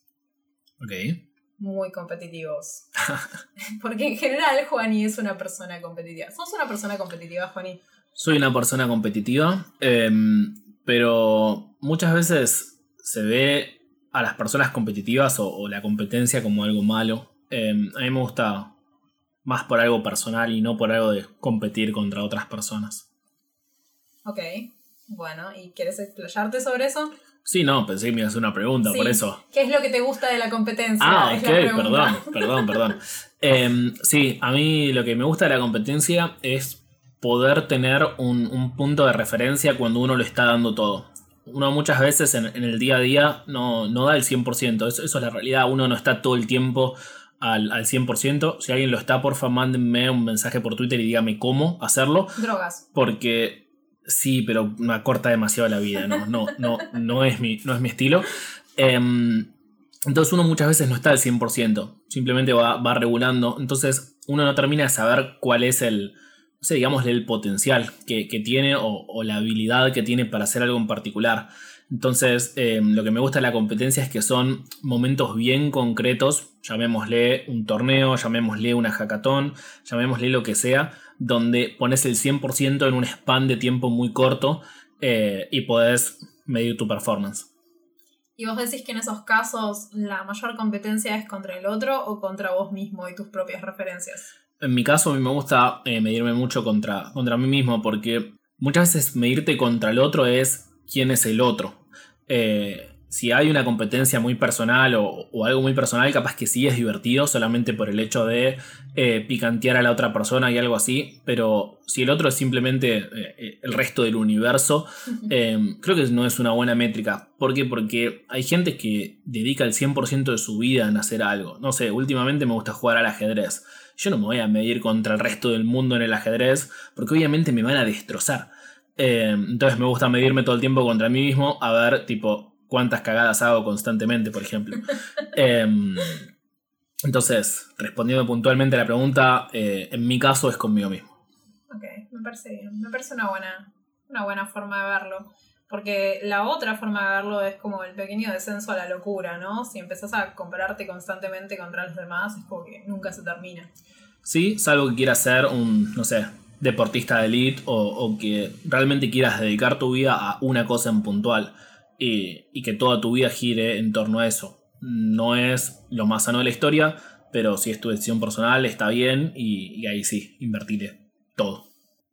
Ok muy competitivos. Porque en general Juani es una persona competitiva. ¿Sos una persona competitiva, Juani? Soy una persona competitiva, em, pero muchas veces se ve a las personas competitivas o, la competencia como algo malo. Em, a mí me gusta más por algo personal y no por algo de competir contra otras personas. Ok, bueno, ¿y quieres explayarte sobre eso? Sí, no, pensé que me ibas a hacer una pregunta, por eso. ¿Qué es lo que te gusta de la competencia? Ah, ok, perdón, perdón, perdón. Em, sí, a mí lo que me gusta de la competencia es poder tener un, punto de referencia cuando uno lo está dando todo. Uno muchas veces en, el día a día no, no da el 100%, eso, eso, es la realidad, uno no está todo el tiempo al, al 100%. Si alguien lo está, porfa, mándenme un mensaje por Twitter y dígame cómo hacerlo. Drogas. Porque Sí, pero me acorta demasiado la vida, no, no, no, no, es, mi, no es mi estilo. Em, entonces uno muchas veces no está al 100%, simplemente va, va regulando. Entonces uno no termina de saber cuál es el, no sé, digamos, el potencial que, tiene o, la habilidad que tiene para hacer algo en particular. Entonces, em, lo que me gusta de la competencia es que son momentos bien concretos, llamémosle un torneo, llamémosle una hackathon, llamémosle lo que sea, donde pones el 100% en un span de tiempo muy corto eh, y podés medir tu performance. ¿Y vos decís que en esos casos la mayor competencia es contra el otro o contra vos mismo y tus propias referencias? En mi caso, a mí me gusta eh, medirme mucho contra, contra mí mismo porque muchas veces medirte contra el otro es quién es el otro. Eh, si hay una competencia muy personal o, algo muy personal, capaz que sí es divertido solamente por el hecho de eh, picantear a la otra persona y algo así, pero si el otro es simplemente eh, el resto del universo, em, creo que no es una buena métrica. ¿Por qué? Porque hay gente que dedica el 100% de su vida en hacer algo. No sé, últimamente me gusta jugar al ajedrez. Yo no me voy a medir contra el resto del mundo en el ajedrez, porque obviamente me van a destrozar. Em, entonces me gusta medirme todo el tiempo contra mí mismo, a ver, tipo, cuántas cagadas hago constantemente, por ejemplo. Em, entonces, respondiendo puntualmente a la pregunta, eh, en mi caso es conmigo mismo. Ok, me parece bien. Me parece una buena, una buena forma de verlo. Porque la otra forma de verlo es como el pequeño descenso a la locura, ¿no? Si empezás a compararte constantemente contra los demás, es como que nunca se termina. Sí, salvo que quieras ser un, no sé, deportista de elite o, que realmente quieras dedicar tu vida a una cosa en puntual y, que toda tu vida gire en torno a eso. No es lo más sano de la historia, pero si es tu decisión personal, está bien y, ahí sí, invertiré todo.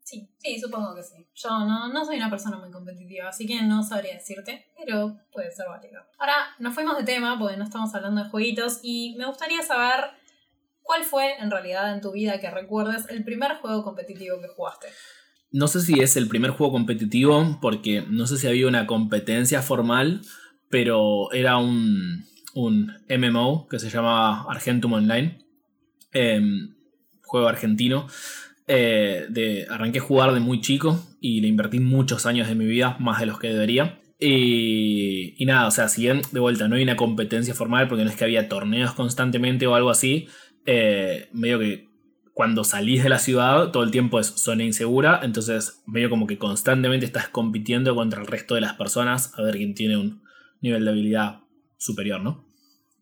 Sí, sí, supongo que sí. Yo no, no soy una persona muy competitiva, así que no sabría decirte, pero puede ser válido. Ahora, nos fuimos de tema porque no estamos hablando de jueguitos y me gustaría saber cuál fue en realidad en tu vida que recuerdes el primer juego competitivo que jugaste. No sé si es el primer juego competitivo, porque no sé si había una competencia formal, pero era un, un MMO que se llamaba Argentum Online, em, juego argentino. Eh, de, arranqué a jugar de muy chico y le invertí muchos años de mi vida, más de los que debería. Y, y, nada, o sea, si bien de vuelta no hay una competencia formal, porque no es que había torneos constantemente o algo así, eh, medio que cuando salís de la ciudad, todo el tiempo es zona insegura, entonces medio como que constantemente estás compitiendo contra el resto de las personas a ver quién tiene un nivel de habilidad superior, ¿no?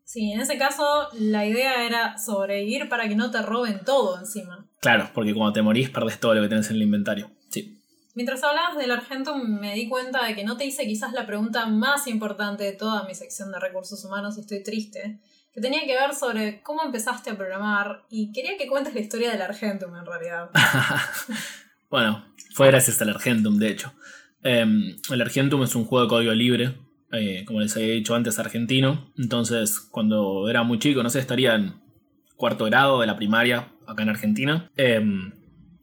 Sí, en ese caso la idea era sobrevivir para que no te roben todo encima. Claro, porque cuando te morís perdés todo lo que tenés en el inventario. Sí. Mientras hablabas del Argentum me di cuenta de que no te hice quizás la pregunta más importante de toda mi sección de recursos humanos y estoy triste que tenía que ver sobre cómo empezaste a programar y quería que cuentes la historia del Argentum en realidad. bueno, fue gracias al Argentum, de hecho. Em, el Argentum es un juego de código libre, eh, como les había dicho antes, argentino. Entonces, cuando era muy chico, no sé, estaría en cuarto grado de la primaria acá en Argentina, em,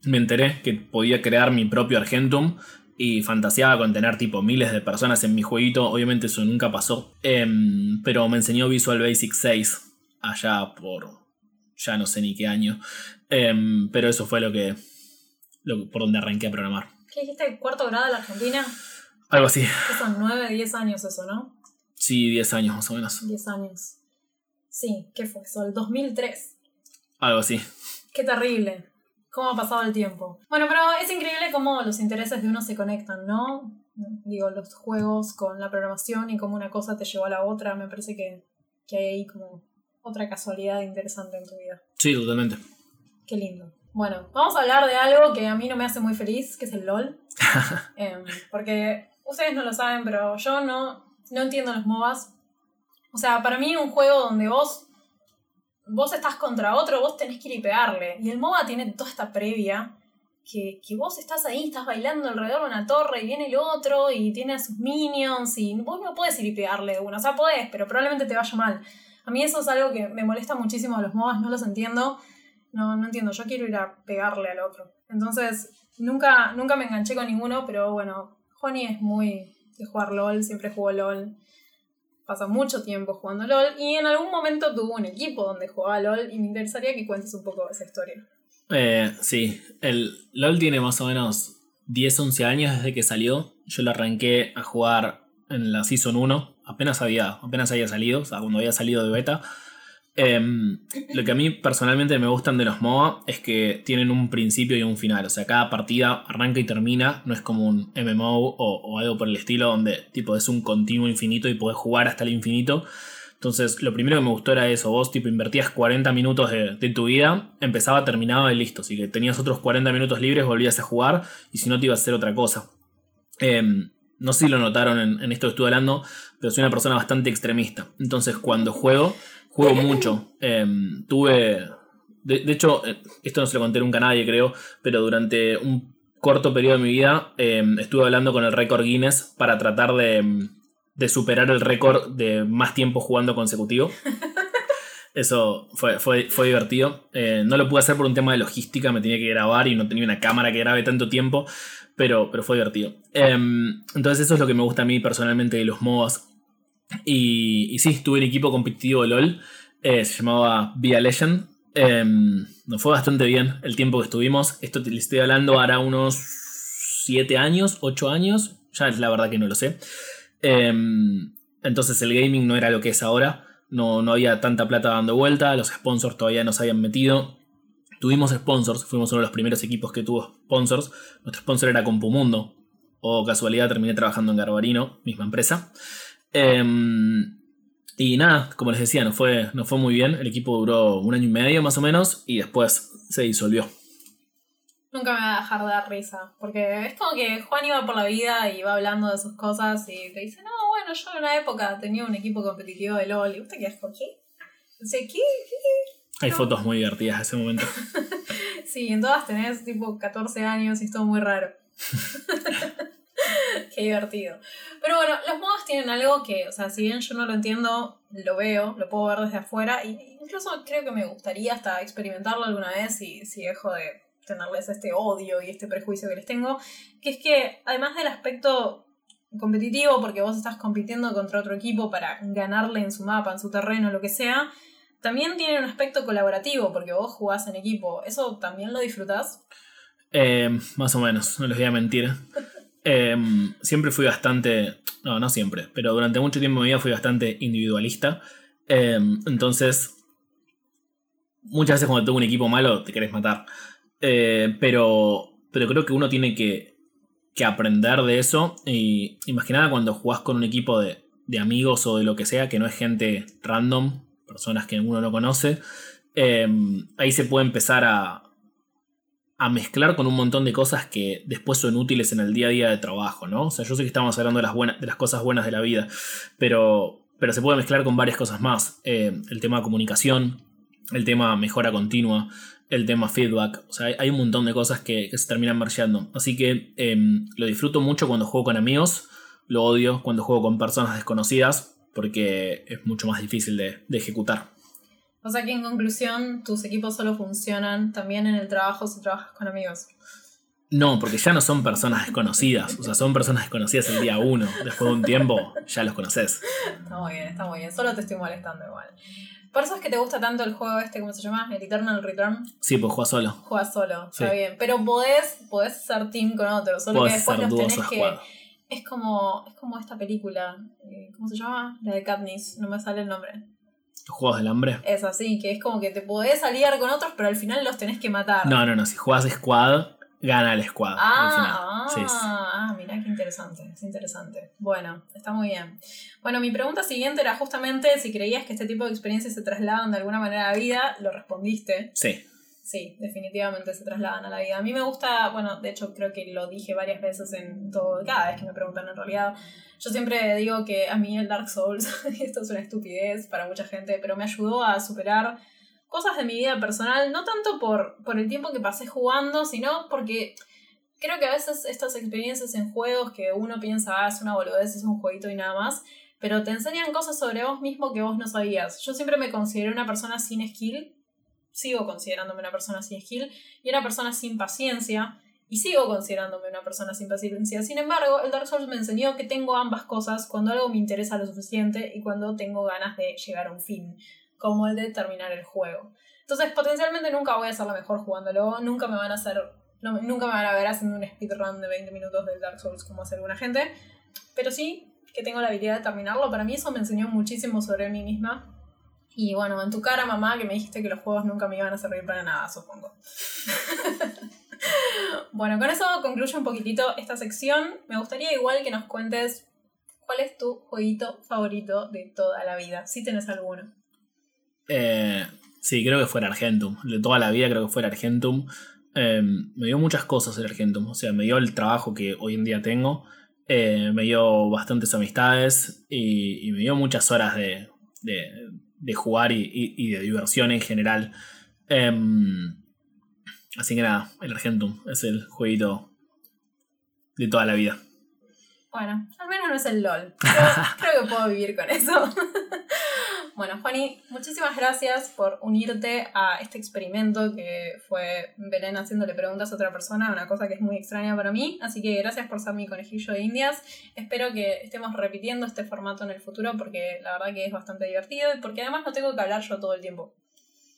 me enteré que podía crear mi propio Argentum y fantaseaba con tener tipo miles de personas en mi jueguito. Obviamente eso nunca pasó. Em, pero me enseñó Visual Basic 6 allá por ya no sé ni qué año. Em, pero eso fue lo que, por donde arranqué a programar. ¿Qué dijiste? ¿Cuarto grado en la Argentina? Algo así. son 9, 10 años eso, ¿no? Sí, 10 años más o menos. 10 años. Sí, ¿qué fue eso? El 2003. Algo así. Qué terrible cómo ha pasado el tiempo. Bueno, pero es increíble cómo los intereses de uno se conectan, ¿no? Digo, los juegos con la programación y cómo una cosa te llevó a la otra, me parece que, que hay ahí como otra casualidad interesante en tu vida. Sí, totalmente. Qué lindo. Bueno, vamos a hablar de algo que a mí no me hace muy feliz, que es el LOL. Em, porque ustedes no lo saben, pero yo no, no entiendo los MOBAs. O sea, para mí un juego donde vos vos estás contra otro, vos tenés que ir y pegarle. Y el MOBA tiene toda esta previa que, vos estás ahí, estás bailando alrededor de una torre y viene el otro y tiene a sus minions y vos no puedes ir y pegarle de uno. O sea, podés, pero probablemente te vaya mal. A mí eso es algo que me molesta muchísimo de los MOBAs, no los entiendo. No, no entiendo, yo quiero ir a pegarle al otro. Entonces, nunca, nunca me enganché con ninguno, pero bueno, Honey es muy de jugar LOL, siempre jugó LOL pasa mucho tiempo jugando LOL y en algún momento tuvo un equipo donde jugaba LOL y me interesaría que cuentes un poco esa historia. Eh, sí, el LOL tiene más o menos 10, 11 años desde que salió. Yo lo arranqué a jugar en la Season 1, apenas había, apenas había salido, o sea, cuando había salido de beta. Em, lo que a mí personalmente me gustan de los MOBA es que tienen un principio y un final. O sea, cada partida arranca y termina. No es como un MMO o, algo por el estilo donde tipo es un continuo infinito y podés jugar hasta el infinito. Entonces, lo primero que me gustó era eso. Vos, tipo, invertías 40 minutos de, tu vida, empezaba, terminaba y listo. Así que tenías otros 40 minutos libres, volvías a jugar y si no, te ibas a hacer otra cosa. Em, no sé si lo notaron en, en esto que estuve hablando, pero soy una persona bastante extremista. Entonces, cuando juego, juego mucho. Em, tuve. De, de hecho, eh, esto no se lo conté nunca a nadie, creo, pero durante un corto periodo de mi vida em, estuve hablando con el récord Guinness para tratar de, em, de superar el récord de más tiempo jugando consecutivo. Eso fue, fue, fue divertido. Eh, no lo pude hacer por un tema de logística, me tenía que grabar y no tenía una cámara que grabe tanto tiempo, pero, pero fue divertido. Entonces eso es lo que me gusta a mí personalmente de los MOBAs. Y, sí, tuve un equipo competitivo de LOL, eh, se llamaba Via Legend. Em, nos fue bastante bien el tiempo que estuvimos. Esto te le estoy hablando ahora unos 7 años, 8 años. Ya es la verdad que no lo sé. Em, entonces el gaming no era lo que es ahora. No, no había tanta plata dando vuelta. Los sponsors todavía no se habían metido. Tuvimos sponsors. Fuimos uno de los primeros equipos que tuvo sponsors. Nuestro sponsor era Compumundo. O casualidad terminé trabajando en Garbarino, misma empresa. Em, y nada, como les decía, nos fue, nos fue muy bien. El equipo duró un año y medio más o menos y después se disolvió. Nunca me va a dejar de dar risa. Porque es como que Juan iba por la vida y va hablando de sus cosas y te dice, no, bueno, yo en una época tenía un equipo competitivo de LOL. ¿Y usted qué es qué? Dice, ¿qué? ¿Qué? Hay No. fotos muy divertidas de ese momento. Sí, en todas tenés tipo 14 años y es todo muy raro. Qué divertido. Pero bueno, los modos tienen algo que, o sea, si bien yo no lo entiendo, lo veo, lo puedo ver desde afuera, y incluso creo que me gustaría hasta experimentarlo alguna vez si, si dejo de tenerles este odio y este prejuicio que les tengo, que es que además del aspecto competitivo, porque vos estás compitiendo contra otro equipo para ganarle en su mapa, en su terreno, lo que sea, también tiene un aspecto colaborativo, porque vos jugás en equipo. ¿Eso también lo disfrutás? Eh, más o menos, no les voy a mentir. Eh, siempre fui bastante. No, no siempre, pero durante mucho tiempo de mi vida fui bastante individualista. Eh, entonces, muchas veces cuando tengo un equipo malo te querés matar. Eh, pero, pero creo que uno tiene que, que aprender de eso. Y cuando jugás con un equipo de, de amigos o de lo que sea, que no es gente random, personas que uno no conoce. eh, ahí se puede empezar a, a mezclar con un montón de cosas que después son útiles en el día a día de trabajo, ¿no? O sea, yo sé que estamos hablando de las, buenas, de las cosas buenas de la vida, pero, pero se puede mezclar con varias cosas más. Eh, el tema comunicación, el tema mejora continua, el tema feedback. O sea, hay, un montón de cosas que, se terminan marchando. Así que eh, lo disfruto mucho cuando juego con amigos, lo odio cuando juego con personas desconocidas, porque es mucho más difícil de, de ejecutar. O sea que en conclusión, tus equipos solo funcionan también en el trabajo si trabajas con amigos. No, porque ya no son personas desconocidas. O sea, son personas desconocidas el día uno. Después de un tiempo ya los conoces. Está muy bien, está muy bien. Solo te estoy molestando igual. Por eso es que te gusta tanto el juego este, ¿cómo se llama? El Eternal Return. Sí, pues juega solo. Juegas solo, está Sí. bien. Pero podés, podés ser team con otros, solo Puedes que después los tenés que. Es como, es como esta película. eh, ¿Cómo se llama? La de Katniss, no me sale el nombre. ¿Los juegos del hambre? Es así, que es como que te podés aliar con otros, pero al final los tenés que matar. No, no, no. Si juegas squad, gana el squad. al final. Ah, Sí, sí. ah, mirá qué interesante, es interesante. Bueno, está muy bien. Bueno, mi pregunta siguiente era justamente si creías que este tipo de experiencias se trasladan de alguna manera a la vida, lo respondiste. Sí. Sí, definitivamente se trasladan a la vida. A mí me gusta, bueno, de hecho creo que lo dije varias veces en todo, cada vez que me preguntan en realidad. Yo siempre digo que a mí el Dark Souls, esto es una estupidez para mucha gente, pero me ayudó a superar cosas de mi vida personal, no tanto por, por el tiempo que pasé jugando, sino porque creo que a veces estas experiencias en juegos que uno piensa, ah, es una boludez, es un jueguito y nada más, pero te enseñan cosas sobre vos mismo que vos no sabías. Yo siempre me consideré una persona sin skill, sigo considerándome una persona sin skill, y una persona sin paciencia, y sigo considerándome una persona sin paciencia. Sin embargo, el Dark Souls me enseñó que tengo ambas cosas cuando algo me interesa lo suficiente y cuando tengo ganas de llegar a un fin, como el de terminar el juego. Entonces, potencialmente nunca voy a ser la mejor jugándolo, nunca me van a hacer, no- nunca me van a ver haciendo un speedrun de 20 minutos del Dark Souls como hace alguna gente, pero sí que tengo la habilidad de terminarlo. Para mí eso me enseñó muchísimo sobre mí misma. Y bueno, en tu cara, mamá, que me dijiste que los juegos nunca me iban a servir para nada, supongo. bueno, con eso concluyo un poquitito esta sección. Me gustaría igual que nos cuentes cuál es tu jueguito favorito de toda la vida, si tenés alguno. Eh, sí, creo que fue el Argentum. De toda la vida creo que fue el Argentum. Eh, me dio muchas cosas el Argentum. O sea, me dio el trabajo que hoy en día tengo. Eh, me dio bastantes amistades y, me dio muchas horas de, de jugar y, y- de diversión en general. Em, así que nada, el Argentum es el jueguito de toda la vida. Bueno, al menos no es el LOL. Pero creo que puedo vivir con eso. bueno, Juani, muchísimas gracias por unirte a este experimento que fue Belén haciéndole preguntas a otra persona, una cosa que es muy extraña para mí. Así que gracias por ser mi conejillo de indias. Espero que estemos repitiendo este formato en el futuro porque la verdad que es bastante divertido y porque además no tengo que hablar yo todo el tiempo.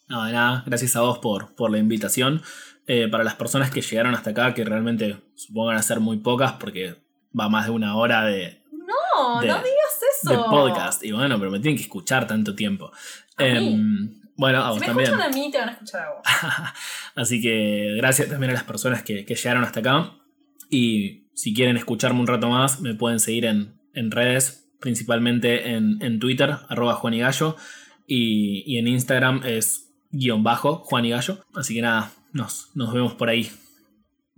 No, de nada, gracias a vos por, por la invitación. Eh, para las personas que llegaron hasta acá, que realmente supongan a ser muy pocas, porque va más de una hora de, No, De- no digas eso. de podcast. Y bueno, pero me tienen que escuchar tanto tiempo. A mí. Em, bueno, a Si vos me también. escuchan a mí, te van a escuchar a vos. Así que gracias también a las personas que, que llegaron hasta acá. Y si quieren escucharme un rato más, me pueden seguir en, en redes, principalmente en, en Twitter, arroba Juan y Gallo. Y, y en Instagram es guion bajo Juan y Gallo. Así que nada, nos, nos vemos por ahí.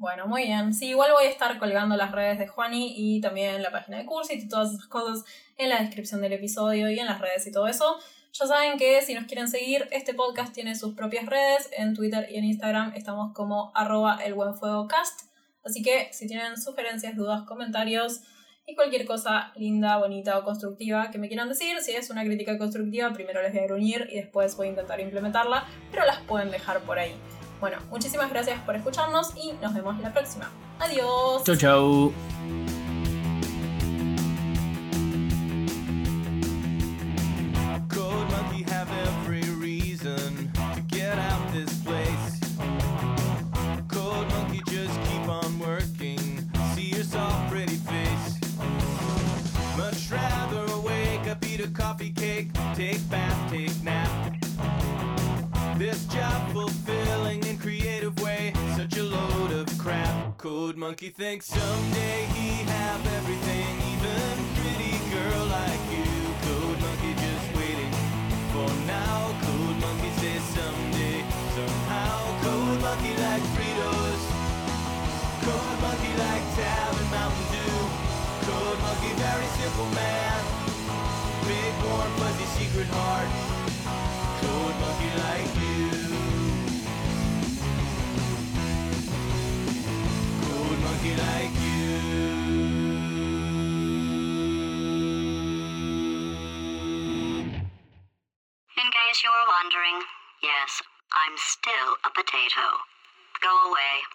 Bueno, muy bien. Sí, igual voy a estar colgando las redes de Juani y también la página de Cursit y todas esas cosas en la descripción del episodio y en las redes y todo eso. Ya saben que si nos quieren seguir, este podcast tiene sus propias redes. En Twitter y en Instagram estamos como arroba el buen fuego cast. Así que si tienen sugerencias, dudas, comentarios y cualquier cosa linda, bonita o constructiva que me quieran decir, si es una crítica constructiva, primero les voy a gruñir y después voy a intentar implementarla, pero las pueden dejar por ahí. Bueno, muchísimas gracias por escucharnos y nos vemos la próxima. Adiós. Chau, chau. Code Monkey have every reason to get out this place. Code Monkey just keep on working. See your soft, pretty face. Much rather wake up, eat a coffee cake, take bath, take nap. This job fulfilling Code Monkey thinks someday he have everything, even pretty girl like you. Code Monkey just waiting for now. Code Monkey says someday, somehow. Code Monkey like Fritos. Code Monkey like Tab and Mountain Dew. Code Monkey very simple man. Big warm fuzzy secret heart. Code Monkey like you. You. In case you were wondering, yes, I'm still a potato. Go away.